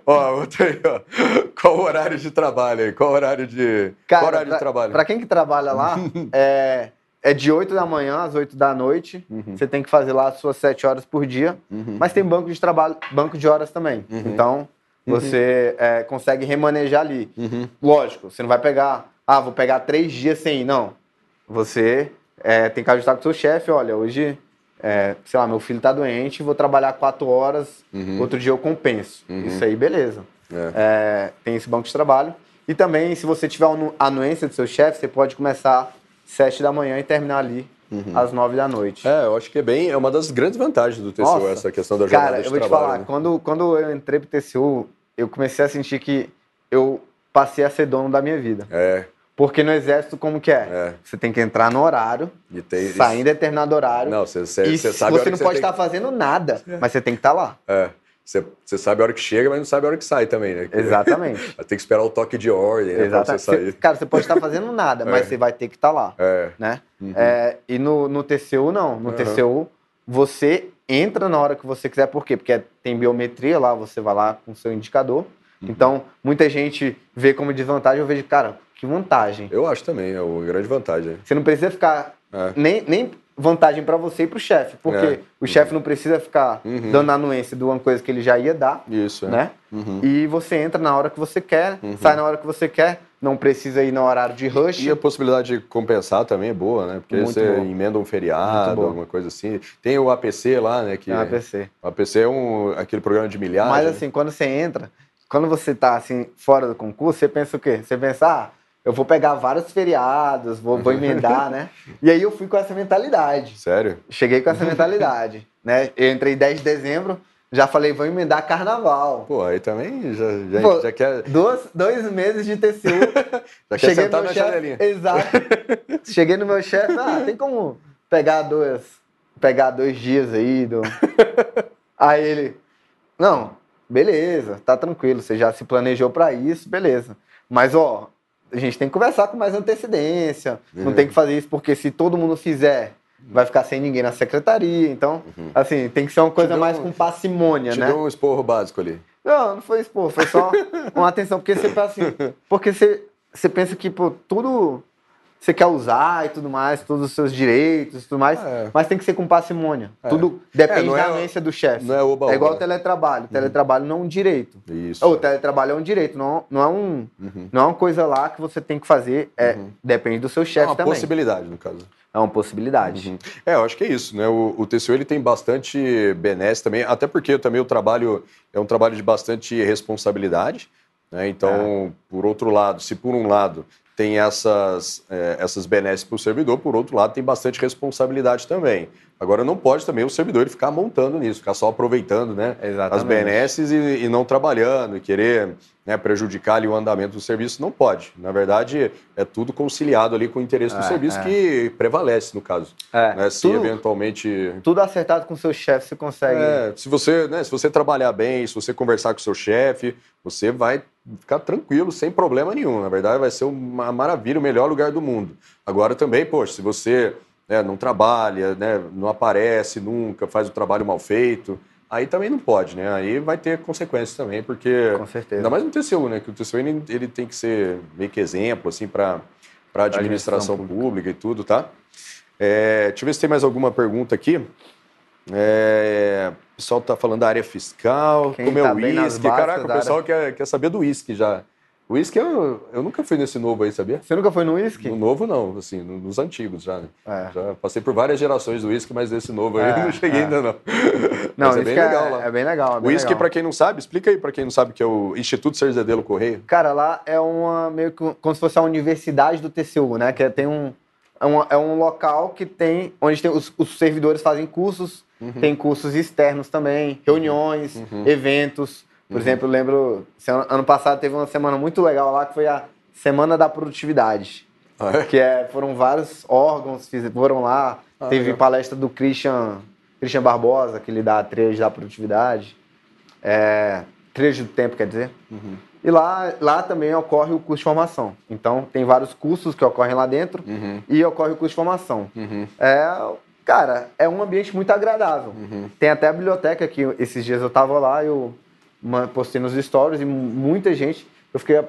Speaker 1: *laughs* ó, outra aí, ó. Qual o horário de trabalho aí? Qual o horário de,
Speaker 2: Cara,
Speaker 1: Qual horário
Speaker 2: pra,
Speaker 1: de trabalho?
Speaker 2: Pra quem que trabalha lá, *laughs* é, é de 8 da manhã às 8 da noite. Uhum. Você tem que fazer lá as suas 7 horas por dia. Uhum. Mas tem banco de trabalho, banco de horas também. Uhum. Então, uhum. você é, consegue remanejar ali. Uhum. Lógico, você não vai pegar, ah, vou pegar três dias sem ir. Não. Você é, tem que ajustar com o seu chefe, olha, hoje, é, sei lá, meu filho está doente, vou trabalhar quatro horas, uhum. outro dia eu compenso. Uhum. Isso aí, beleza. É. é tem esse banco de trabalho. E também, se você tiver a anuência do seu chefe, você pode começar sete da manhã e terminar ali uhum. às nove da noite.
Speaker 1: É, eu acho que é bem, é uma das grandes vantagens do TCU Nossa, essa questão da jornada
Speaker 2: cara,
Speaker 1: de
Speaker 2: trabalho. Cara, eu vou
Speaker 1: te
Speaker 2: falar, né? quando, quando eu entrei pro TCU, eu comecei a sentir que eu passei a ser dono da minha vida.
Speaker 1: É.
Speaker 2: Porque no exército, como que é? é. Você tem que entrar no horário, tem... sair em determinado horário.
Speaker 1: Não, você, você,
Speaker 2: e
Speaker 1: você sabe
Speaker 2: Você não pode estar fazendo nada, é. mas você tem que estar lá.
Speaker 1: É. Você, você sabe a hora que chega, mas não sabe a hora que sai também, né?
Speaker 2: Exatamente. *laughs*
Speaker 1: tem que esperar o toque de ordem, né? Exatamente. Você sair.
Speaker 2: cara, você pode estar fazendo nada, *laughs* mas é. você vai ter que estar lá.
Speaker 1: É.
Speaker 2: Né? Uhum. É, e no, no TCU, não. No uhum. TCU, você entra na hora que você quiser. Por quê? Porque tem biometria lá, você vai lá com o seu indicador. Uhum. Então, muita gente vê como desvantagem, eu vejo, cara, que vantagem.
Speaker 1: Eu acho também, é uma grande vantagem.
Speaker 2: Você não precisa ficar é. nem, nem vantagem para você e para o chefe, porque é. o chefe não precisa ficar uhum. dando anuência de uma coisa que ele já ia dar,
Speaker 1: Isso, é.
Speaker 2: né? Uhum. E você entra na hora que você quer, uhum. sai na hora que você quer, não precisa ir no horário de rush.
Speaker 1: E a possibilidade de compensar também é boa, né? Porque Muito você emenda um feriado, alguma coisa assim. Tem o APC lá, né? Que
Speaker 2: é o APC.
Speaker 1: O APC é um, aquele programa de milhagem.
Speaker 2: Mas assim, quando você entra, quando você está assim, fora do concurso, você pensa o quê? Você pensa, ah, eu vou pegar vários feriados, vou, vou emendar, né? E aí eu fui com essa mentalidade.
Speaker 1: Sério?
Speaker 2: Cheguei com essa mentalidade, né? Eu entrei 10 de dezembro, já falei, vou emendar carnaval.
Speaker 1: Pô, aí também já, já, Pô, já quer...
Speaker 2: Dois, dois meses de TCU. *laughs*
Speaker 1: já quer sentar na janelinha.
Speaker 2: Exato. Cheguei no meu chefe, ah, tem como pegar dois, pegar dois dias aí. Do... *laughs* aí ele, não, beleza, tá tranquilo, você já se planejou para isso, beleza. Mas, ó, a gente tem que conversar com mais antecedência. Uhum. Não tem que fazer isso porque se todo mundo fizer, vai ficar sem ninguém na secretaria. Então, uhum. assim, tem que ser uma coisa mais com parcimônia,
Speaker 1: te
Speaker 2: né?
Speaker 1: deu um esporro básico ali.
Speaker 2: Não, não foi esporro, foi só *laughs* uma atenção. Porque você, assim, porque você, você pensa que, pô, tudo você quer usar e tudo mais, todos os seus direitos e tudo mais, é. mas tem que ser com parcimônia. É. Tudo depende é, da anuência do chefe.
Speaker 1: Não é oba,
Speaker 2: É igual o teletrabalho. O uhum. teletrabalho não é um direito.
Speaker 1: Isso.
Speaker 2: O teletrabalho é um direito, não, não, é, um, uhum. não é uma coisa lá que você tem que fazer. É, uhum. Depende do seu chefe também. É
Speaker 1: uma possibilidade, no caso.
Speaker 2: É uma possibilidade.
Speaker 1: Uhum. É, eu acho que é isso, né? O, o TCU ele tem bastante benesse também, até porque também o trabalho é um trabalho de bastante responsabilidade. Né? Então, é. por outro lado, se por um lado tem essas, é, essas benesses para o servidor, por outro lado, tem bastante responsabilidade também. Agora, não pode também o servidor ficar montando nisso, ficar só aproveitando né, as benesses e, e, não trabalhando, e querer né, prejudicar ali, o andamento do serviço. Não pode. Na verdade, é tudo conciliado ali com o interesse é, do serviço, é. que prevalece, no caso.
Speaker 2: É,
Speaker 1: né, se tudo, eventualmente.
Speaker 2: Tudo acertado com o seu chefe, você consegue.
Speaker 1: É, se, você, né, se você trabalhar bem, se você conversar com o seu chefe, você vai ficar tranquilo, sem problema nenhum. Na verdade, vai ser uma maravilha, o melhor lugar do mundo. Agora também, poxa, se você né, não trabalha, né, não aparece nunca, faz o trabalho mal feito, aí também não pode, né? Aí vai ter consequências também, porque...
Speaker 2: Com certeza.
Speaker 1: Ainda mais no TCU, né? Que o TCU, ele, ele tem que ser meio que exemplo, assim, para a administração pública. pública. e tudo, tá? É, deixa eu ver se tem mais alguma pergunta aqui. É, o pessoal está falando da área fiscal, Quem comeu tá uísque. Caraca, o pessoal área... quer, quer saber do uísque já. O uísque, eu, eu nunca fui nesse novo aí, sabia?
Speaker 2: Você nunca foi no uísque?
Speaker 1: No novo, não. Assim, nos antigos já, né? É. Já passei por várias gerações do uísque, mas desse novo aí é, não cheguei é. ainda, não.
Speaker 2: Não, mas é bem legal lá. É bem legal.
Speaker 1: É o uísque, para quem não sabe, explica aí para quem não sabe que é o Instituto Cerzedelo Correia.
Speaker 2: Cara, lá é uma meio que como se fosse a universidade do TCU, né? Que tem um, é, um, é um local que tem, onde tem os, os servidores fazem cursos Uhum. Tem cursos externos também, reuniões, uhum. eventos. Por uhum. exemplo, eu lembro, ano passado teve uma semana muito legal lá que foi a Semana da Produtividade.
Speaker 1: Ah, é?
Speaker 2: Que é, foram vários órgãos que foram lá. Ah, teve legal. palestra do Christian, Christian Barbosa, que ele dá a trilha da produtividade. É, do tempo, quer dizer.
Speaker 1: Uhum.
Speaker 2: E lá, lá também ocorre o curso de formação. Então, tem vários cursos que ocorrem lá dentro
Speaker 1: uhum.
Speaker 2: e ocorre o curso de formação.
Speaker 1: Uhum.
Speaker 2: É Cara, é um ambiente muito agradável.
Speaker 1: Uhum.
Speaker 2: Tem até a biblioteca que esses dias eu tava lá, eu postei nos stories e muita gente, eu fiquei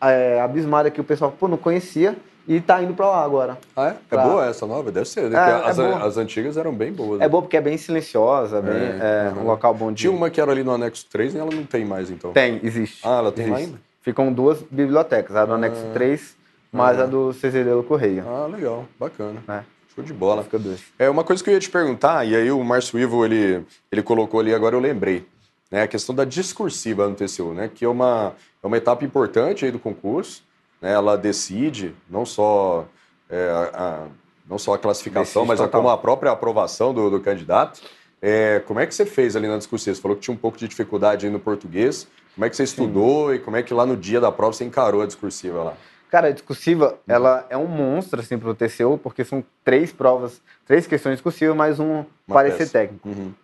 Speaker 2: é, abismado que o pessoal, pô, não conhecia e tá indo para lá agora.
Speaker 1: Ah, é? é pra... É boa essa nova? Deve ser. Né? É, as, é as, antigas eram bem boas.
Speaker 2: É né? boa porque é bem silenciosa, bem, é, uhum. um local bom de...
Speaker 1: Tinha uma que era ali no anexo 3 e ela não tem mais, então?
Speaker 2: Tem, existe.
Speaker 1: Ah, ela tem
Speaker 2: existe.
Speaker 1: ainda?
Speaker 2: Ficam duas bibliotecas, a do ah. anexo 3 mais a do Cezerelo Correia.
Speaker 1: Ah, legal. Bacana.
Speaker 2: É.
Speaker 1: Show de bola. Fica dois. É uma coisa que eu ia te perguntar, e aí o Márcio Ivo, ele, ele colocou ali, agora eu lembrei. Né, a questão da discursiva no TCU, né, que é uma, é uma etapa importante aí do concurso. Né, ela decide não só, é, a, não só a classificação, decide mas a, como a própria aprovação do, do candidato. É, como é que você fez ali na discursiva? Você falou que tinha um pouco de dificuldade no português. Como é que você estudou Sim. e como é que lá no dia da prova você encarou a discursiva lá?
Speaker 2: Cara, a discursiva, uhum. ela é um monstro, assim, para o TCU, porque são três provas, três questões discursivas, mais um Uma parecer peça. técnico. Uhum.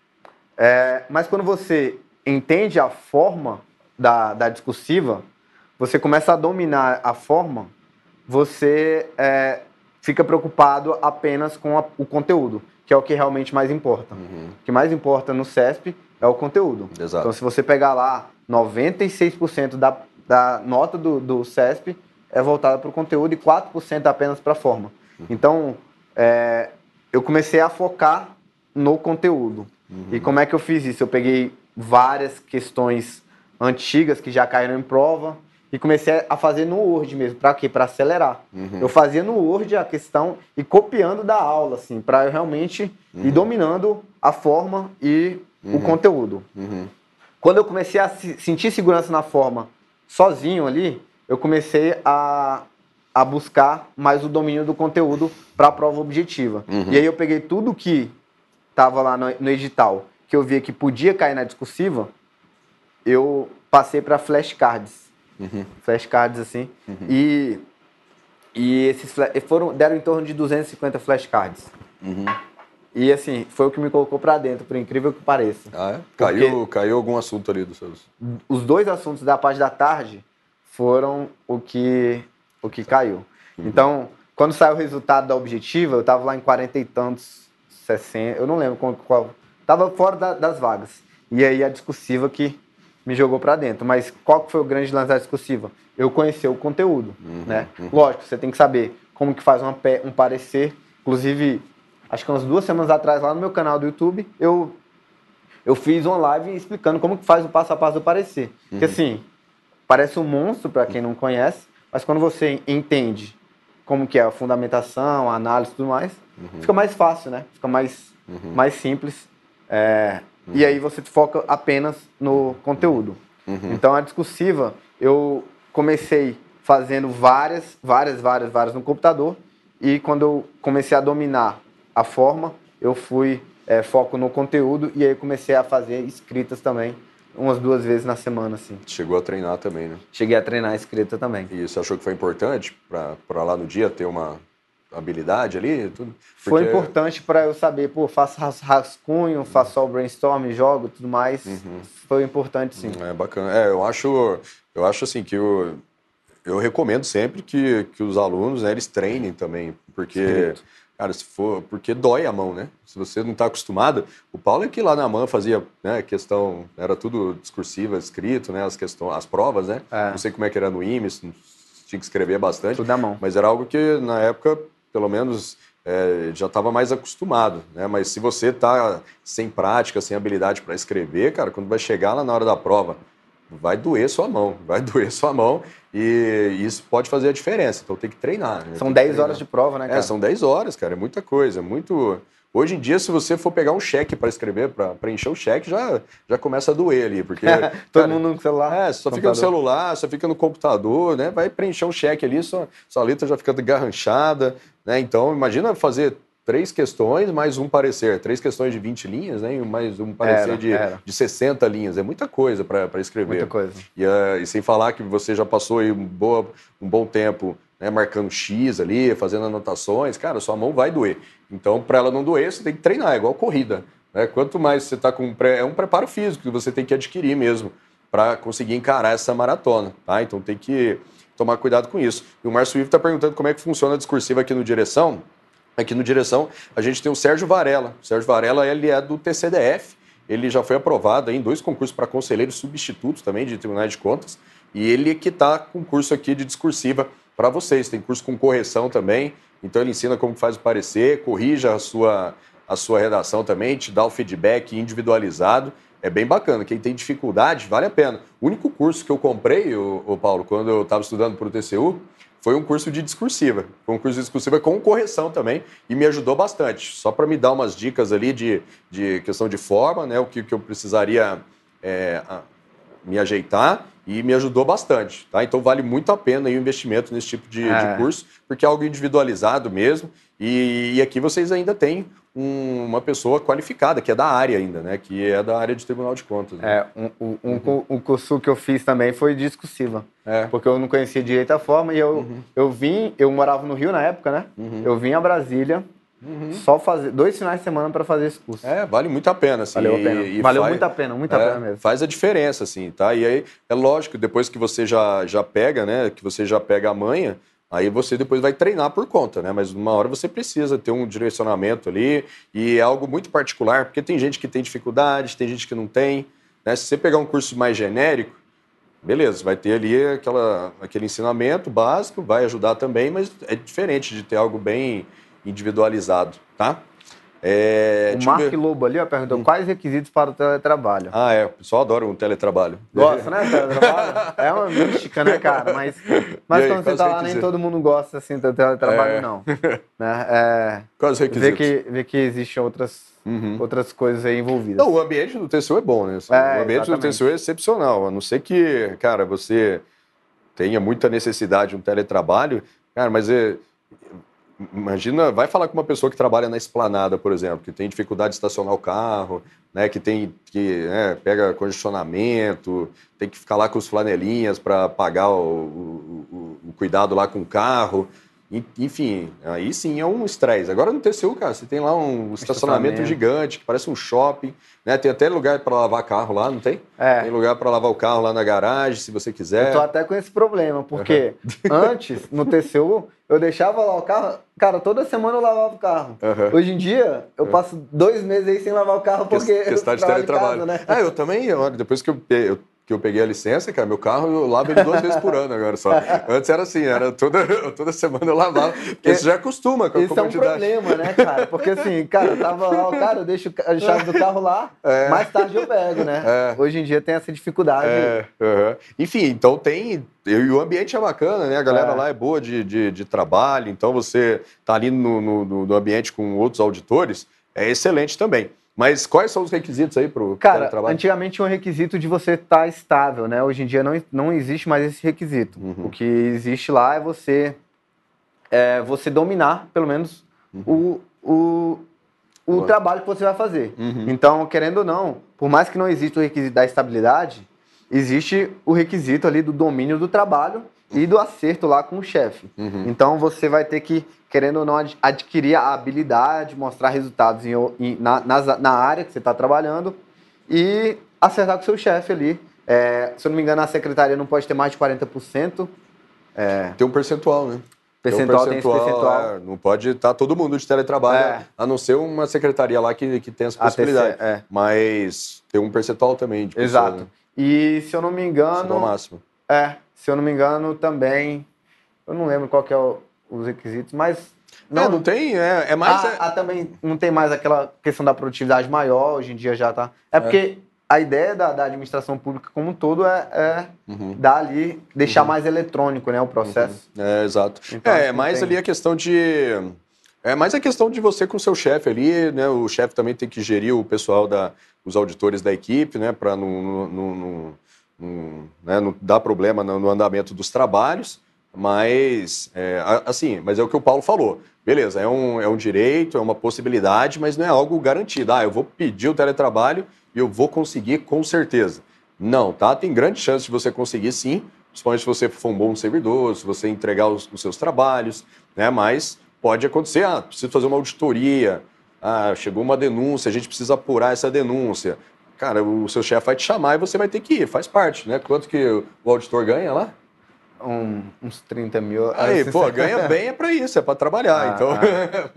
Speaker 2: É, mas quando você entende a forma da, da discursiva, você começa a dominar a forma, você é, fica preocupado apenas com a, o conteúdo, que é o que realmente mais importa. Uhum. O que mais importa no CESP é o conteúdo. Exato. Então, se você pegar lá 96% da, da nota do, do CESP é voltada para o conteúdo e 4% apenas para a forma. Uhum. Então, é, eu comecei a focar no conteúdo. Uhum. E como é que eu fiz isso? Eu peguei várias questões antigas que já caíram em prova e comecei a fazer no Word mesmo. Para quê? Para acelerar. Uhum. Eu fazia no Word a questão e copiando da aula, assim, para realmente ir uhum. dominando a forma e o uhum. conteúdo. Uhum. Quando eu comecei a sentir segurança na forma sozinho ali, eu comecei a, a buscar mais o domínio do conteúdo para a prova objetiva. Uhum. E aí eu peguei tudo que estava lá no, no, edital, que eu via que podia cair na discursiva, eu passei para flashcards. Uhum. Flashcards assim. Uhum. E, e esses foram, deram em torno de 250 flashcards. Uhum. E assim, foi o que me colocou para dentro, por incrível que pareça.
Speaker 1: Ah, é? Caiu, caiu algum assunto ali dos seus.
Speaker 2: Os dois assuntos da parte da tarde foram o que, o que caiu. Uhum. Então, quando saiu o resultado da objetiva, eu estava lá em 40 e tantos, 60, eu não lembro qual. qual tava fora da, das vagas. E aí a discursiva que me jogou para dentro. Mas qual que foi o grande lance da discursiva? Eu conhecer o conteúdo, uhum, né? Uhum. Lógico, você tem que saber como que faz uma, um parecer. Inclusive, acho que umas duas semanas atrás, lá no meu canal do YouTube, eu, eu fiz uma live explicando como que faz o passo a passo do parecer. Uhum. Porque assim, Parece um monstro para quem não conhece, mas quando você entende como que é a fundamentação, a análise e tudo mais, uhum. fica mais fácil, né? Fica mais, uhum. mais simples. É, uhum. E aí você foca apenas no conteúdo. Uhum. Então a discursiva, eu comecei fazendo várias, várias, várias, várias no computador e quando eu comecei a dominar a forma, eu fui é, foco no conteúdo e aí comecei a fazer escritas também umas duas vezes na semana, assim.
Speaker 1: Chegou a treinar também, né?
Speaker 2: Cheguei a treinar a escrita também.
Speaker 1: E você achou que foi importante para lá no dia ter uma habilidade ali? Tudo?
Speaker 2: Porque... Foi importante para eu saber, pô, faço rascunho, uhum. faço só o brainstorm, jogo tudo mais. Uhum. Foi importante, sim.
Speaker 1: É bacana. É, eu acho, eu acho assim que eu, eu recomendo sempre que, que os alunos, né, eles treinem também, porque... Escrito Cara, se for. Porque dói a mão, né? Se você não está acostumado. O Paulo é que lá na mão fazia né, questão. Era tudo discursiva, escrito, né? As, questões, as provas, né? É. Não sei como é que era no IMES, tinha que escrever bastante.
Speaker 2: Tudo à mão.
Speaker 1: Mas era algo que, na época, pelo menos. É, já estava mais acostumado, né? Mas se você está sem prática, sem habilidade para escrever, cara, quando vai chegar lá na hora da prova, vai doer sua mão, vai *laughs* doer sua mão e isso pode fazer a diferença. Então tem que treinar.
Speaker 2: Né? São 10 horas de prova, né,
Speaker 1: cara? É, são 10 horas, cara, é muita coisa, é muito. Hoje em dia, se você for pegar um cheque para escrever, para preencher o cheque, já, já começa a doer ali, porque... *laughs*
Speaker 2: Todo cara, mundo no celular.
Speaker 1: É, só computador. fica no celular, só fica no computador, né? Vai preencher um cheque ali, sua, sua letra já fica garranchada, né? Então, imagina fazer três questões mais um parecer. Três questões de 20 linhas, né? mais um parecer era, de, era. de 60 linhas. É muita coisa para escrever.
Speaker 2: Muita coisa.
Speaker 1: E, uh, e, sem falar que você já passou aí um, boa, um bom tempo né, marcando X ali, fazendo anotações. Cara, sua mão vai doer. Então, para ela não doer, você tem que treinar, é igual corrida. Né? Quanto mais você está com... Pré... É um preparo físico que você tem que adquirir mesmo para conseguir encarar essa maratona. Tá? Então, tem que tomar cuidado com isso. E o Márcio Ivo está perguntando como é que funciona a discursiva aqui no Direção. Aqui no Direção, a gente tem o Sérgio Varela. O Sérgio Varela, ele é do TCDF, ele já foi aprovado em dois concursos para conselheiros substitutos também de tribunais de contas, e ele que está com curso aqui de discursiva para vocês. Tem curso com correção também, então ele ensina como faz o parecer, corrija a sua, a sua redação também, te dá o feedback individualizado. É bem bacana. Quem tem dificuldade, vale a pena. O único curso que eu comprei, o, Paulo, quando eu estava estudando para o TCU, foi um curso de discursiva. Foi um curso de discursiva com correção também e me ajudou bastante. Só para me dar umas dicas ali de, de questão de forma, né? O que, que eu precisaria é, me ajeitar e me ajudou bastante, tá? Então vale muito a pena o investimento nesse tipo de, é. de curso, porque é algo individualizado mesmo. E, e aqui vocês ainda têm um, uma pessoa qualificada, que é da área ainda, né? Que é da área de Tribunal de Contas.
Speaker 2: Né? É, um, um, uhum. um, curso que eu fiz também foi discursiva. É. Porque eu não conhecia direito a forma e eu, uhum. eu vim, eu morava no Rio na época, né? Uhum. Eu vim a Brasília Uhum. Só fazer dois finais de semana para fazer esse curso.
Speaker 1: É, vale muito a pena, assim.
Speaker 2: Valeu a pena. E, Valeu faz, muito a pena, muito é, a pena mesmo.
Speaker 1: Faz a diferença, assim, tá? E aí, é lógico, depois que você já, já pega, né? Que você já pega a manha, aí você depois vai treinar por conta, né? Mas uma hora você precisa ter um direcionamento ali e é algo muito particular, porque tem gente que tem dificuldade, tem gente que não tem. Né? Se você pegar um curso mais genérico, beleza, vai ter ali aquela, aquele ensinamento básico, vai ajudar também, mas é diferente de ter algo bem individualizado, tá?
Speaker 2: É, o Mark Lobo ali ó, perguntou hum. quais requisitos para o teletrabalho.
Speaker 1: Ah, é. O pessoal adora um teletrabalho.
Speaker 2: Gosta, né? *laughs* Teletrabalho? é uma mística, né, cara? Mas, mas aí, quando você tá lá, nem todo mundo gosta assim do teletrabalho, é. não. *laughs* né? É,
Speaker 1: quais requisitos?
Speaker 2: Vê que, vê que existem outras, uhum. outras coisas aí envolvidas.
Speaker 1: Não, o ambiente do TCU é bom, né? É, o ambiente exatamente. do TCU é excepcional. A não ser que, cara, você tenha muita necessidade de um teletrabalho, cara, mas é Imagina, vai falar com uma pessoa que trabalha na esplanada, por exemplo, que tem dificuldade de estacionar o carro, né, que tem que né, pega congestionamento, tem que ficar lá com os flanelinhas para pagar o, o, o, cuidado lá com o carro. Enfim, aí sim é um estresse. Agora no TCU, cara, você tem lá um estacionamento gigante, que parece um shopping, né? Tem até lugar para lavar carro lá, não tem? É. Tem lugar para lavar o carro lá na garagem, se você quiser.
Speaker 2: Eu tô até com esse problema, porque uhum. *laughs* antes, no TCU, eu deixava lá o carro, cara, toda semana eu lavava o carro. Uhum. Hoje em dia, eu passo dois meses aí sem lavar o carro porque.
Speaker 1: Questão de teletrabalho. Casa, né? Ah, eu também, depois que eu, eu que eu peguei a licença, cara, meu carro eu lavo ele duas vezes por *laughs* ano agora só. Antes era assim, era toda, toda semana eu lavava, porque isso já acostuma com a
Speaker 2: Isso é um problema, né, cara? Porque assim, cara, tava lá, cara, eu deixo a chave do carro lá, é. mais tarde eu pego, né? É. Hoje em dia tem essa dificuldade. É.
Speaker 1: Uhum. Enfim, então tem. E o ambiente é bacana, né? A galera é. lá é boa de, de, de, trabalho, então você tá ali no, no, no ambiente com outros auditores, é excelente também. Mas quais são os requisitos aí para o
Speaker 2: Cara, antigamente tinha um requisito de você estar tá estável, né? Hoje em dia não, não existe mais esse requisito. Uhum. O que existe lá é você, é, você dominar, pelo menos, uhum. o, o, o trabalho que você vai fazer. Uhum. Então, querendo ou não, por mais que não exista o requisito da estabilidade, existe o requisito ali do domínio do trabalho e do acerto lá com o chefe. Uhum. Então, você vai ter que querendo ou não, adquirir a habilidade, mostrar resultados em, em, na, na, na, área que você está trabalhando e acertar com o seu chefe ali. É, se eu não me engano, a secretaria não pode ter mais de 40%.
Speaker 1: É... Tem um percentual, né?
Speaker 2: Percentual, tem, um percentual, tem percentual.
Speaker 1: É, não pode estar tá todo mundo de teletrabalho, é. a não ser uma secretaria lá que, que tem essa possibilidade. ATC, é. Mas tem um percentual também de
Speaker 2: pessoas, Exato. Né? E se eu não me engano.
Speaker 1: No máximo.
Speaker 2: É, se eu não me engano, também. Eu não lembro qual que é o os requisitos, mas.
Speaker 1: Não, é, não tem, é, é mais.
Speaker 2: Ah,
Speaker 1: é...
Speaker 2: ah, também não tem mais aquela questão da produtividade maior, hoje em dia já tá. É porque é. a ideia da, da, administração pública como um todo é, é uhum. dar ali, deixar uhum. mais eletrônico né, o processo.
Speaker 1: Uhum. É, exato. Então, é, é mais tem... ali a questão de. É mais a questão de você com o seu chefe ali, né? O chefe também tem que gerir o pessoal da, os auditores da equipe, né? Para não, não, não, não, né, não dar problema no andamento dos trabalhos. Mas, é, assim, mas é o que o Paulo falou. Beleza, é um, é um direito, é uma possibilidade, mas não é algo garantido. Ah, eu vou pedir o teletrabalho e eu vou conseguir com certeza. Não, tá? Tem grande chance de você conseguir sim, principalmente se você for um bom servidor, se você entregar os, os seus trabalhos, né? Mas pode acontecer, ah, preciso fazer uma auditoria, ah, chegou uma denúncia, a gente precisa apurar essa denúncia. Cara, o seu chefe vai te chamar e você vai ter que ir, faz parte, né? Quanto que o auditor ganha lá?
Speaker 2: um, uns 30 mil.
Speaker 1: Aí, assim, pô, *laughs* ganha bem é para isso, é para trabalhar, ah, então ah,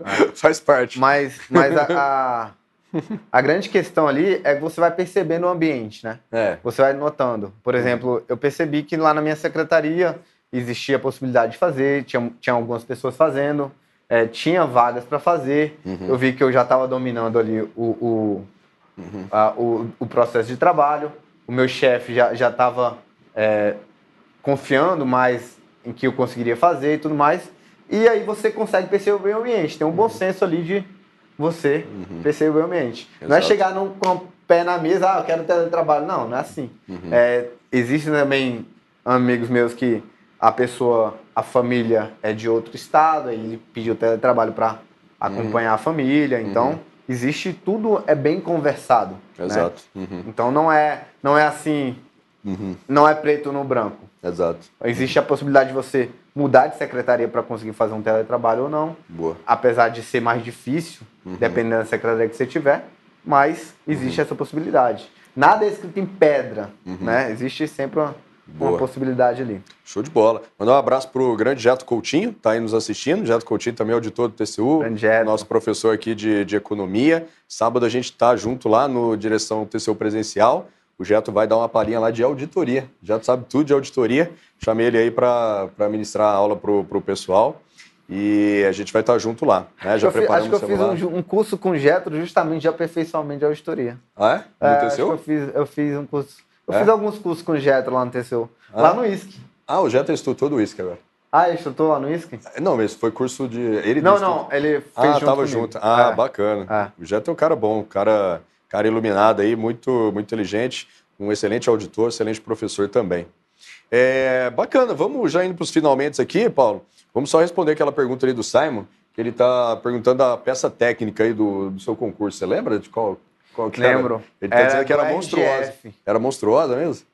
Speaker 1: ah. *laughs* faz parte.
Speaker 2: Mas, mas a, a, *laughs* a, grande questão ali é que você vai percebendo o ambiente, né? É. Você vai notando. Por exemplo, eu percebi que lá na minha secretaria existia a possibilidade de fazer, tinha, tinha algumas pessoas fazendo, é, tinha vagas para fazer. Uhum. Eu vi que eu já estava dominando ali o, o, uhum. a, o, o, processo de trabalho. O meu chefe já estava é, confiando mais em que eu conseguiria fazer e tudo mais. E aí você consegue perceber o meio ambiente. Tem um bom uhum. senso ali de você uhum. perceber o meio ambiente. Exato. Não é chegar num, com pé na mesa, ah, eu quero teletrabalho. Não, não é assim. Uhum. É, existem também amigos meus que a pessoa, a família é de outro estado, aí ele pediu teletrabalho para acompanhar uhum. a família. Então, uhum. Existe tudo é bem conversado.
Speaker 1: Né? Exato.
Speaker 2: Né? Então não é, não é assim, uhum. não é preto no branco.
Speaker 1: Exato.
Speaker 2: Existe a possibilidade de você mudar de secretaria para conseguir fazer um teletrabalho ou não.
Speaker 1: Boa.
Speaker 2: Apesar de ser mais difícil, uhum. dependendo da secretaria que você tiver, mas existe uhum. essa possibilidade. Nada é escrito em pedra, uhum. né? Existe sempre uma, uma, possibilidade ali.
Speaker 1: Show de bola. Mandar um abraço pro grande Jeto Coutinho, tá aí nos assistindo. Jeto Coutinho também é auditor do TCU, nosso professor aqui de, de economia. Sábado a gente tá junto lá no Direção TCU Presencial o Geto vai dar uma palhinha lá de auditoria. O Geto sabe tudo de auditoria. Chamei ele aí para ministrar a aula para o pessoal. E a gente vai estar junto lá. Né?
Speaker 2: Já preparamos acho que eu fiz um, um, curso com o Getro justamente de aperfeiçoamento de auditoria.
Speaker 1: Ah, é? No é,
Speaker 2: TCU? eu fiz, eu fiz um curso. Eu é? fiz alguns cursos com o Getro lá no TCU. Ah? Lá no ISC.
Speaker 1: Ah, o Getro instrutor do ISC agora.
Speaker 2: Ah, ele instrutor lá no ISC?
Speaker 1: Não, mas foi curso de. Ele
Speaker 2: não, não, ele fez ah, junto. Tava comigo. junto.
Speaker 1: Ah, é. bacana. É. O Getro é um cara bom, um cara, cara iluminado aí, muito, muito inteligente um excelente auditor, excelente professor também. É, bacana, vamos já indo para os finalmente aqui, Paulo. Vamos só responder aquela pergunta ali do Simon, que ele está perguntando a peça técnica aí do, do seu concurso. Você lembra de qual, qual que
Speaker 2: Lembro.
Speaker 1: Era? Ele está dizendo que era monstruosa. Era monstruosa mesmo?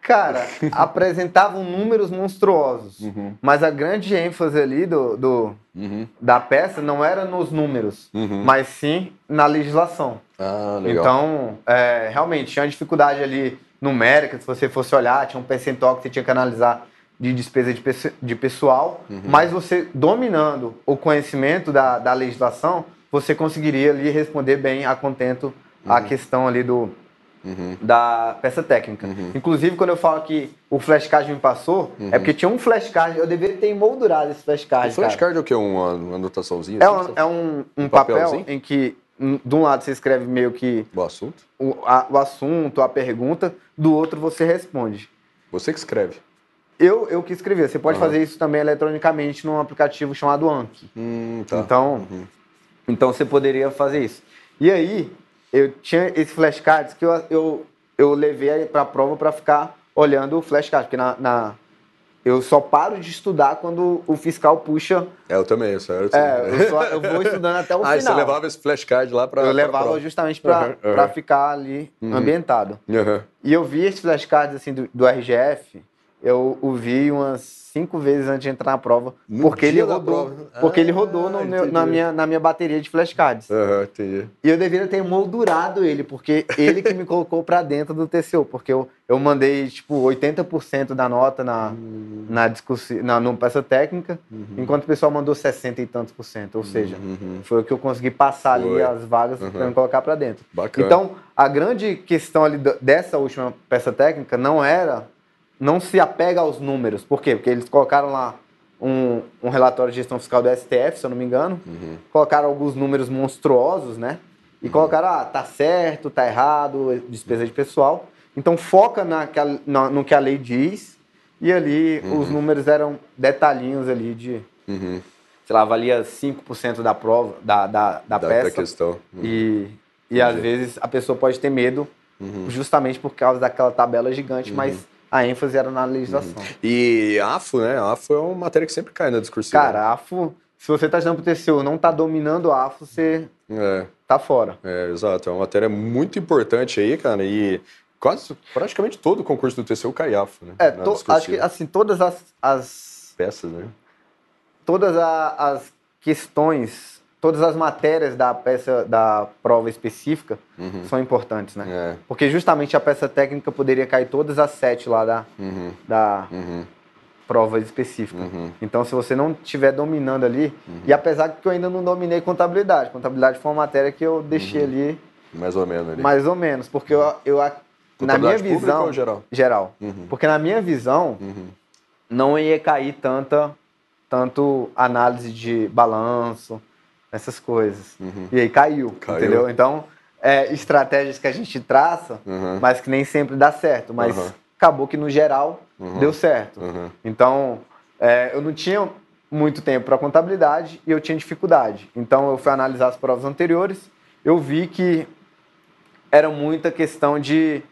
Speaker 2: Cara, *laughs* apresentavam números monstruosos, uhum. mas a grande ênfase ali do, do uhum. da peça não era nos números, uhum. mas sim na legislação.
Speaker 1: Ah, legal.
Speaker 2: Então, é, realmente, tinha uma dificuldade ali numérica, se você fosse olhar, tinha um percentual que você tinha que analisar de despesa de, de pessoal, uhum. mas você dominando o conhecimento da, da legislação, você conseguiria ali responder bem a contento a uhum. questão ali do, Uhum. da peça técnica. Uhum. Inclusive, quando eu falo que o flashcard me passou, é uhum. é porque tinha um flashcard, eu deveria ter emoldurado esse flashcard. O
Speaker 1: flashcard é o que? Uma, uma anotaçãozinha?
Speaker 2: É, assim, um, é um, um papel em que, de um lado, você escreve meio que.
Speaker 1: O assunto?
Speaker 2: O, a, o assunto, a pergunta, do outro, você responde.
Speaker 1: Você que escreve?
Speaker 2: Eu, eu que escrevi. Você pode fazer isso também eletronicamente num aplicativo chamado Anki.
Speaker 1: Hum, tá.
Speaker 2: Então, uhum. então, você poderia fazer isso. E aí, eu tinha esse flashcards que eu, eu, eu levei para a prova para ficar olhando o flashcard, porque na, na, eu só paro de estudar quando o fiscal puxa.
Speaker 1: É, eu também, certo?
Speaker 2: É, eu, só, eu vou estudando até o
Speaker 1: ah, *laughs*
Speaker 2: final. Ah,
Speaker 1: você levava esse flashcard lá para.
Speaker 2: Eu levava justamente para uhum, uhum. ficar ali uhum. ambientado. E eu vi esses flashcards assim do, do RGF, eu o vi umas cinco vezes antes de entrar na prova. No porque ele rodou. Porque ah, ele rodou no na, minha, na minha bateria de flashcards.
Speaker 1: Uhum, entendi.
Speaker 2: E eu deveria ter moldurado ele, porque ele que me colocou para dentro do TCU. Porque eu, eu mandei, tipo, 80% da nota na, uhum. na discussão, na no peça técnica, uhum. enquanto o pessoal mandou 60 e tantos por cento. Ou seja, uhum. foi o que eu consegui passar foi. ali as vagas para me colocar para dentro.
Speaker 1: Bacana.
Speaker 2: Então, a grande questão ali dessa última peça técnica não era não se apega aos números. Por quê? Porque eles colocaram lá um, um relatório de gestão fiscal do STF, se eu não me engano, uhum. colocaram alguns números monstruosos, né? E uhum. colocaram, ah, tá certo, tá errado, despesa de pessoal. Então foca na, na, no que a lei diz e ali uhum. os números eram detalhinhos ali de, uhum. sei lá, valia 5% da prova, da, da, da, da peça. Da
Speaker 1: questão.
Speaker 2: E, e às vezes a pessoa pode ter medo uhum. justamente por causa daquela tabela gigante, uhum. mas a ênfase era na legislação. Uhum.
Speaker 1: E AFO, né? AFO é uma matéria que sempre cai na discussão.
Speaker 2: Cara, AFO, se você está estudando pro TCU não está dominando a AFO, você é. tá fora.
Speaker 1: É, exato. É uma matéria muito importante aí, cara, e quase, praticamente todo o concurso do TCU cai AFO, né?
Speaker 2: É, to, acho que, assim, todas as... as
Speaker 1: Peças, né?
Speaker 2: Todas a, as questões todas as matérias da peça da prova específica uhum. são importantes, né? É. Porque justamente a peça técnica poderia cair todas as sete lá da, uhum. da uhum. prova específica. Uhum. Então, se você não estiver dominando ali, uhum. e apesar que eu ainda não dominei contabilidade, contabilidade foi uma matéria que eu deixei uhum. ali.
Speaker 1: Mais ou menos ali.
Speaker 2: Mais ou menos, porque eu, eu na minha visão.
Speaker 1: Ou geral?
Speaker 2: Geral. Porque na minha visão, não ia cair tanta tanto análise de balanço, essas coisas. Uhum. E aí caiu, caiu, entendeu? Então, é, estratégias que a gente traça, uhum. mas que nem sempre dá certo. Mas uhum. acabou que, no geral, uhum. deu certo. Uhum. Então, é, eu não tinha muito tempo para contabilidade e eu tinha dificuldade. Então, eu fui analisar as provas anteriores, eu vi que era muita questão de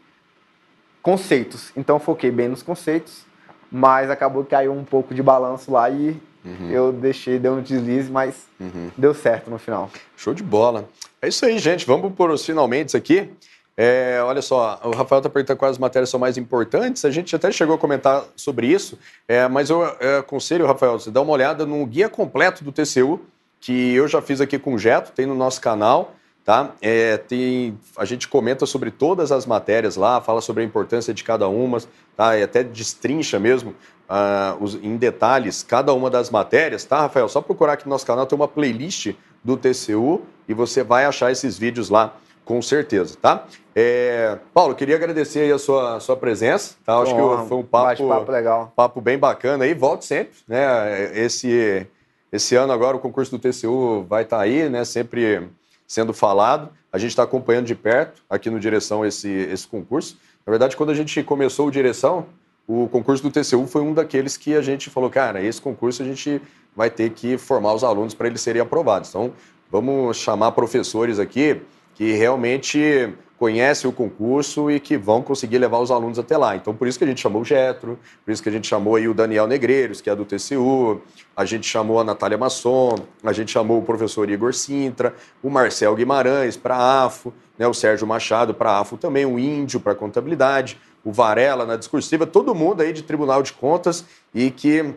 Speaker 2: conceitos. Então eu foquei bem nos conceitos, mas acabou que caiu um pouco de balanço lá e uhum. eu deixei, deu um deslize, mas uhum. deu certo no final.
Speaker 1: Show de bola. É isso aí, gente. Vamos por os finalmente aqui. É, olha só, o Rafael está perguntando quais matérias são mais importantes. A gente até chegou a comentar sobre isso, é, mas eu é, aconselho, Rafael, você dá uma olhada no guia completo do TCU, que eu já fiz aqui com o Jeto, tem no nosso canal. Tá? É, tem, a gente comenta sobre todas as matérias lá, fala sobre a importância de cada uma, tá? e até destrincha mesmo uh, os, em detalhes cada uma das matérias, tá, Rafael? Só procurar aqui no nosso canal, tem uma playlist do TCU e você vai achar esses vídeos lá, com certeza, tá? É, Paulo, queria agradecer aí a sua, a sua presença, tá? Acho que foi um papo,
Speaker 2: papo legal.
Speaker 1: papo bem bacana aí, volte sempre, né? Esse, esse ano agora o concurso do TCU vai estar tá aí, né? Sempre sendo falado. A gente está acompanhando de perto aqui no Direção esse, esse concurso. Na verdade, quando a gente começou o Direção, o concurso do TCU foi um daqueles que a gente falou, cara, esse concurso a gente vai ter que formar os alunos para eles serem aprovados. Então, vamos chamar professores aqui que realmente conhecem o concurso e que vão conseguir levar os alunos até lá. Então, por isso que a gente chamou o Getro, por isso que a gente chamou aí o Daniel Negreiros, que é do TCU, a gente chamou a Natália Masson, a gente chamou o professor Igor Sintra, o Marcel Guimarães para AFO, né, o Sérgio Machado para AFO também, o Índio para contabilidade, o Varela na discursiva, todo mundo aí de Tribunal de Contas e que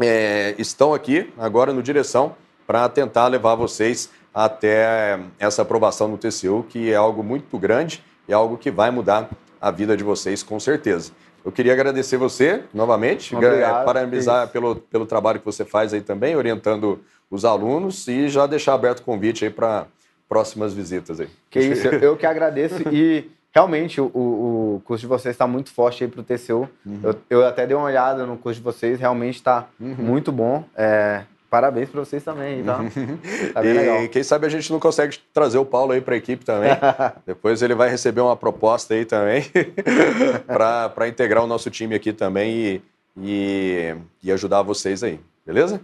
Speaker 1: é, estão aqui agora no direção para tentar levar vocês até essa aprovação no TCU, que é algo muito grande e algo que vai mudar a vida de vocês com certeza. Eu queria agradecer você novamente, Obrigado, parabenizar pelo, pelo trabalho que você faz aí também, orientando os alunos e já deixar aberto o convite aí para próximas visitas aí.
Speaker 2: Que isso, eu que agradeço e realmente o, o curso de vocês está muito forte aí para o TCU. Uhum. Eu, eu, até dei uma olhada no curso de vocês, realmente está uhum. muito bom. É, Parabéns para vocês também, tá? *laughs*
Speaker 1: tá bem e legal. quem sabe a gente não consegue trazer o Paulo aí para a equipe também. *laughs* Depois ele vai receber uma proposta aí também *laughs* para integrar o nosso time aqui também e, e, e ajudar vocês aí, beleza?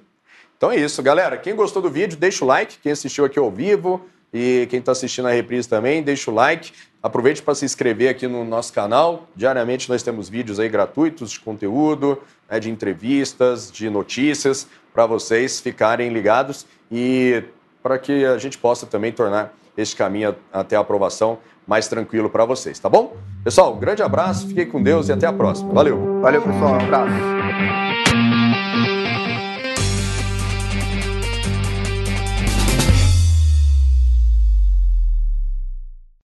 Speaker 1: Então é isso, galera. Quem gostou do vídeo, deixa o like. Quem assistiu aqui ao vivo e quem está assistindo a reprise também, deixa o like. Aproveite para se inscrever aqui no nosso canal. Diariamente nós temos vídeos aí gratuitos de conteúdo, né, de entrevistas, de notícias para vocês ficarem ligados e para que a gente possa também tornar este caminho até a aprovação mais tranquilo para vocês, tá bom? Pessoal, um grande abraço, fiquem com Deus e até a próxima. Valeu!
Speaker 2: Valeu, pessoal, um abraço.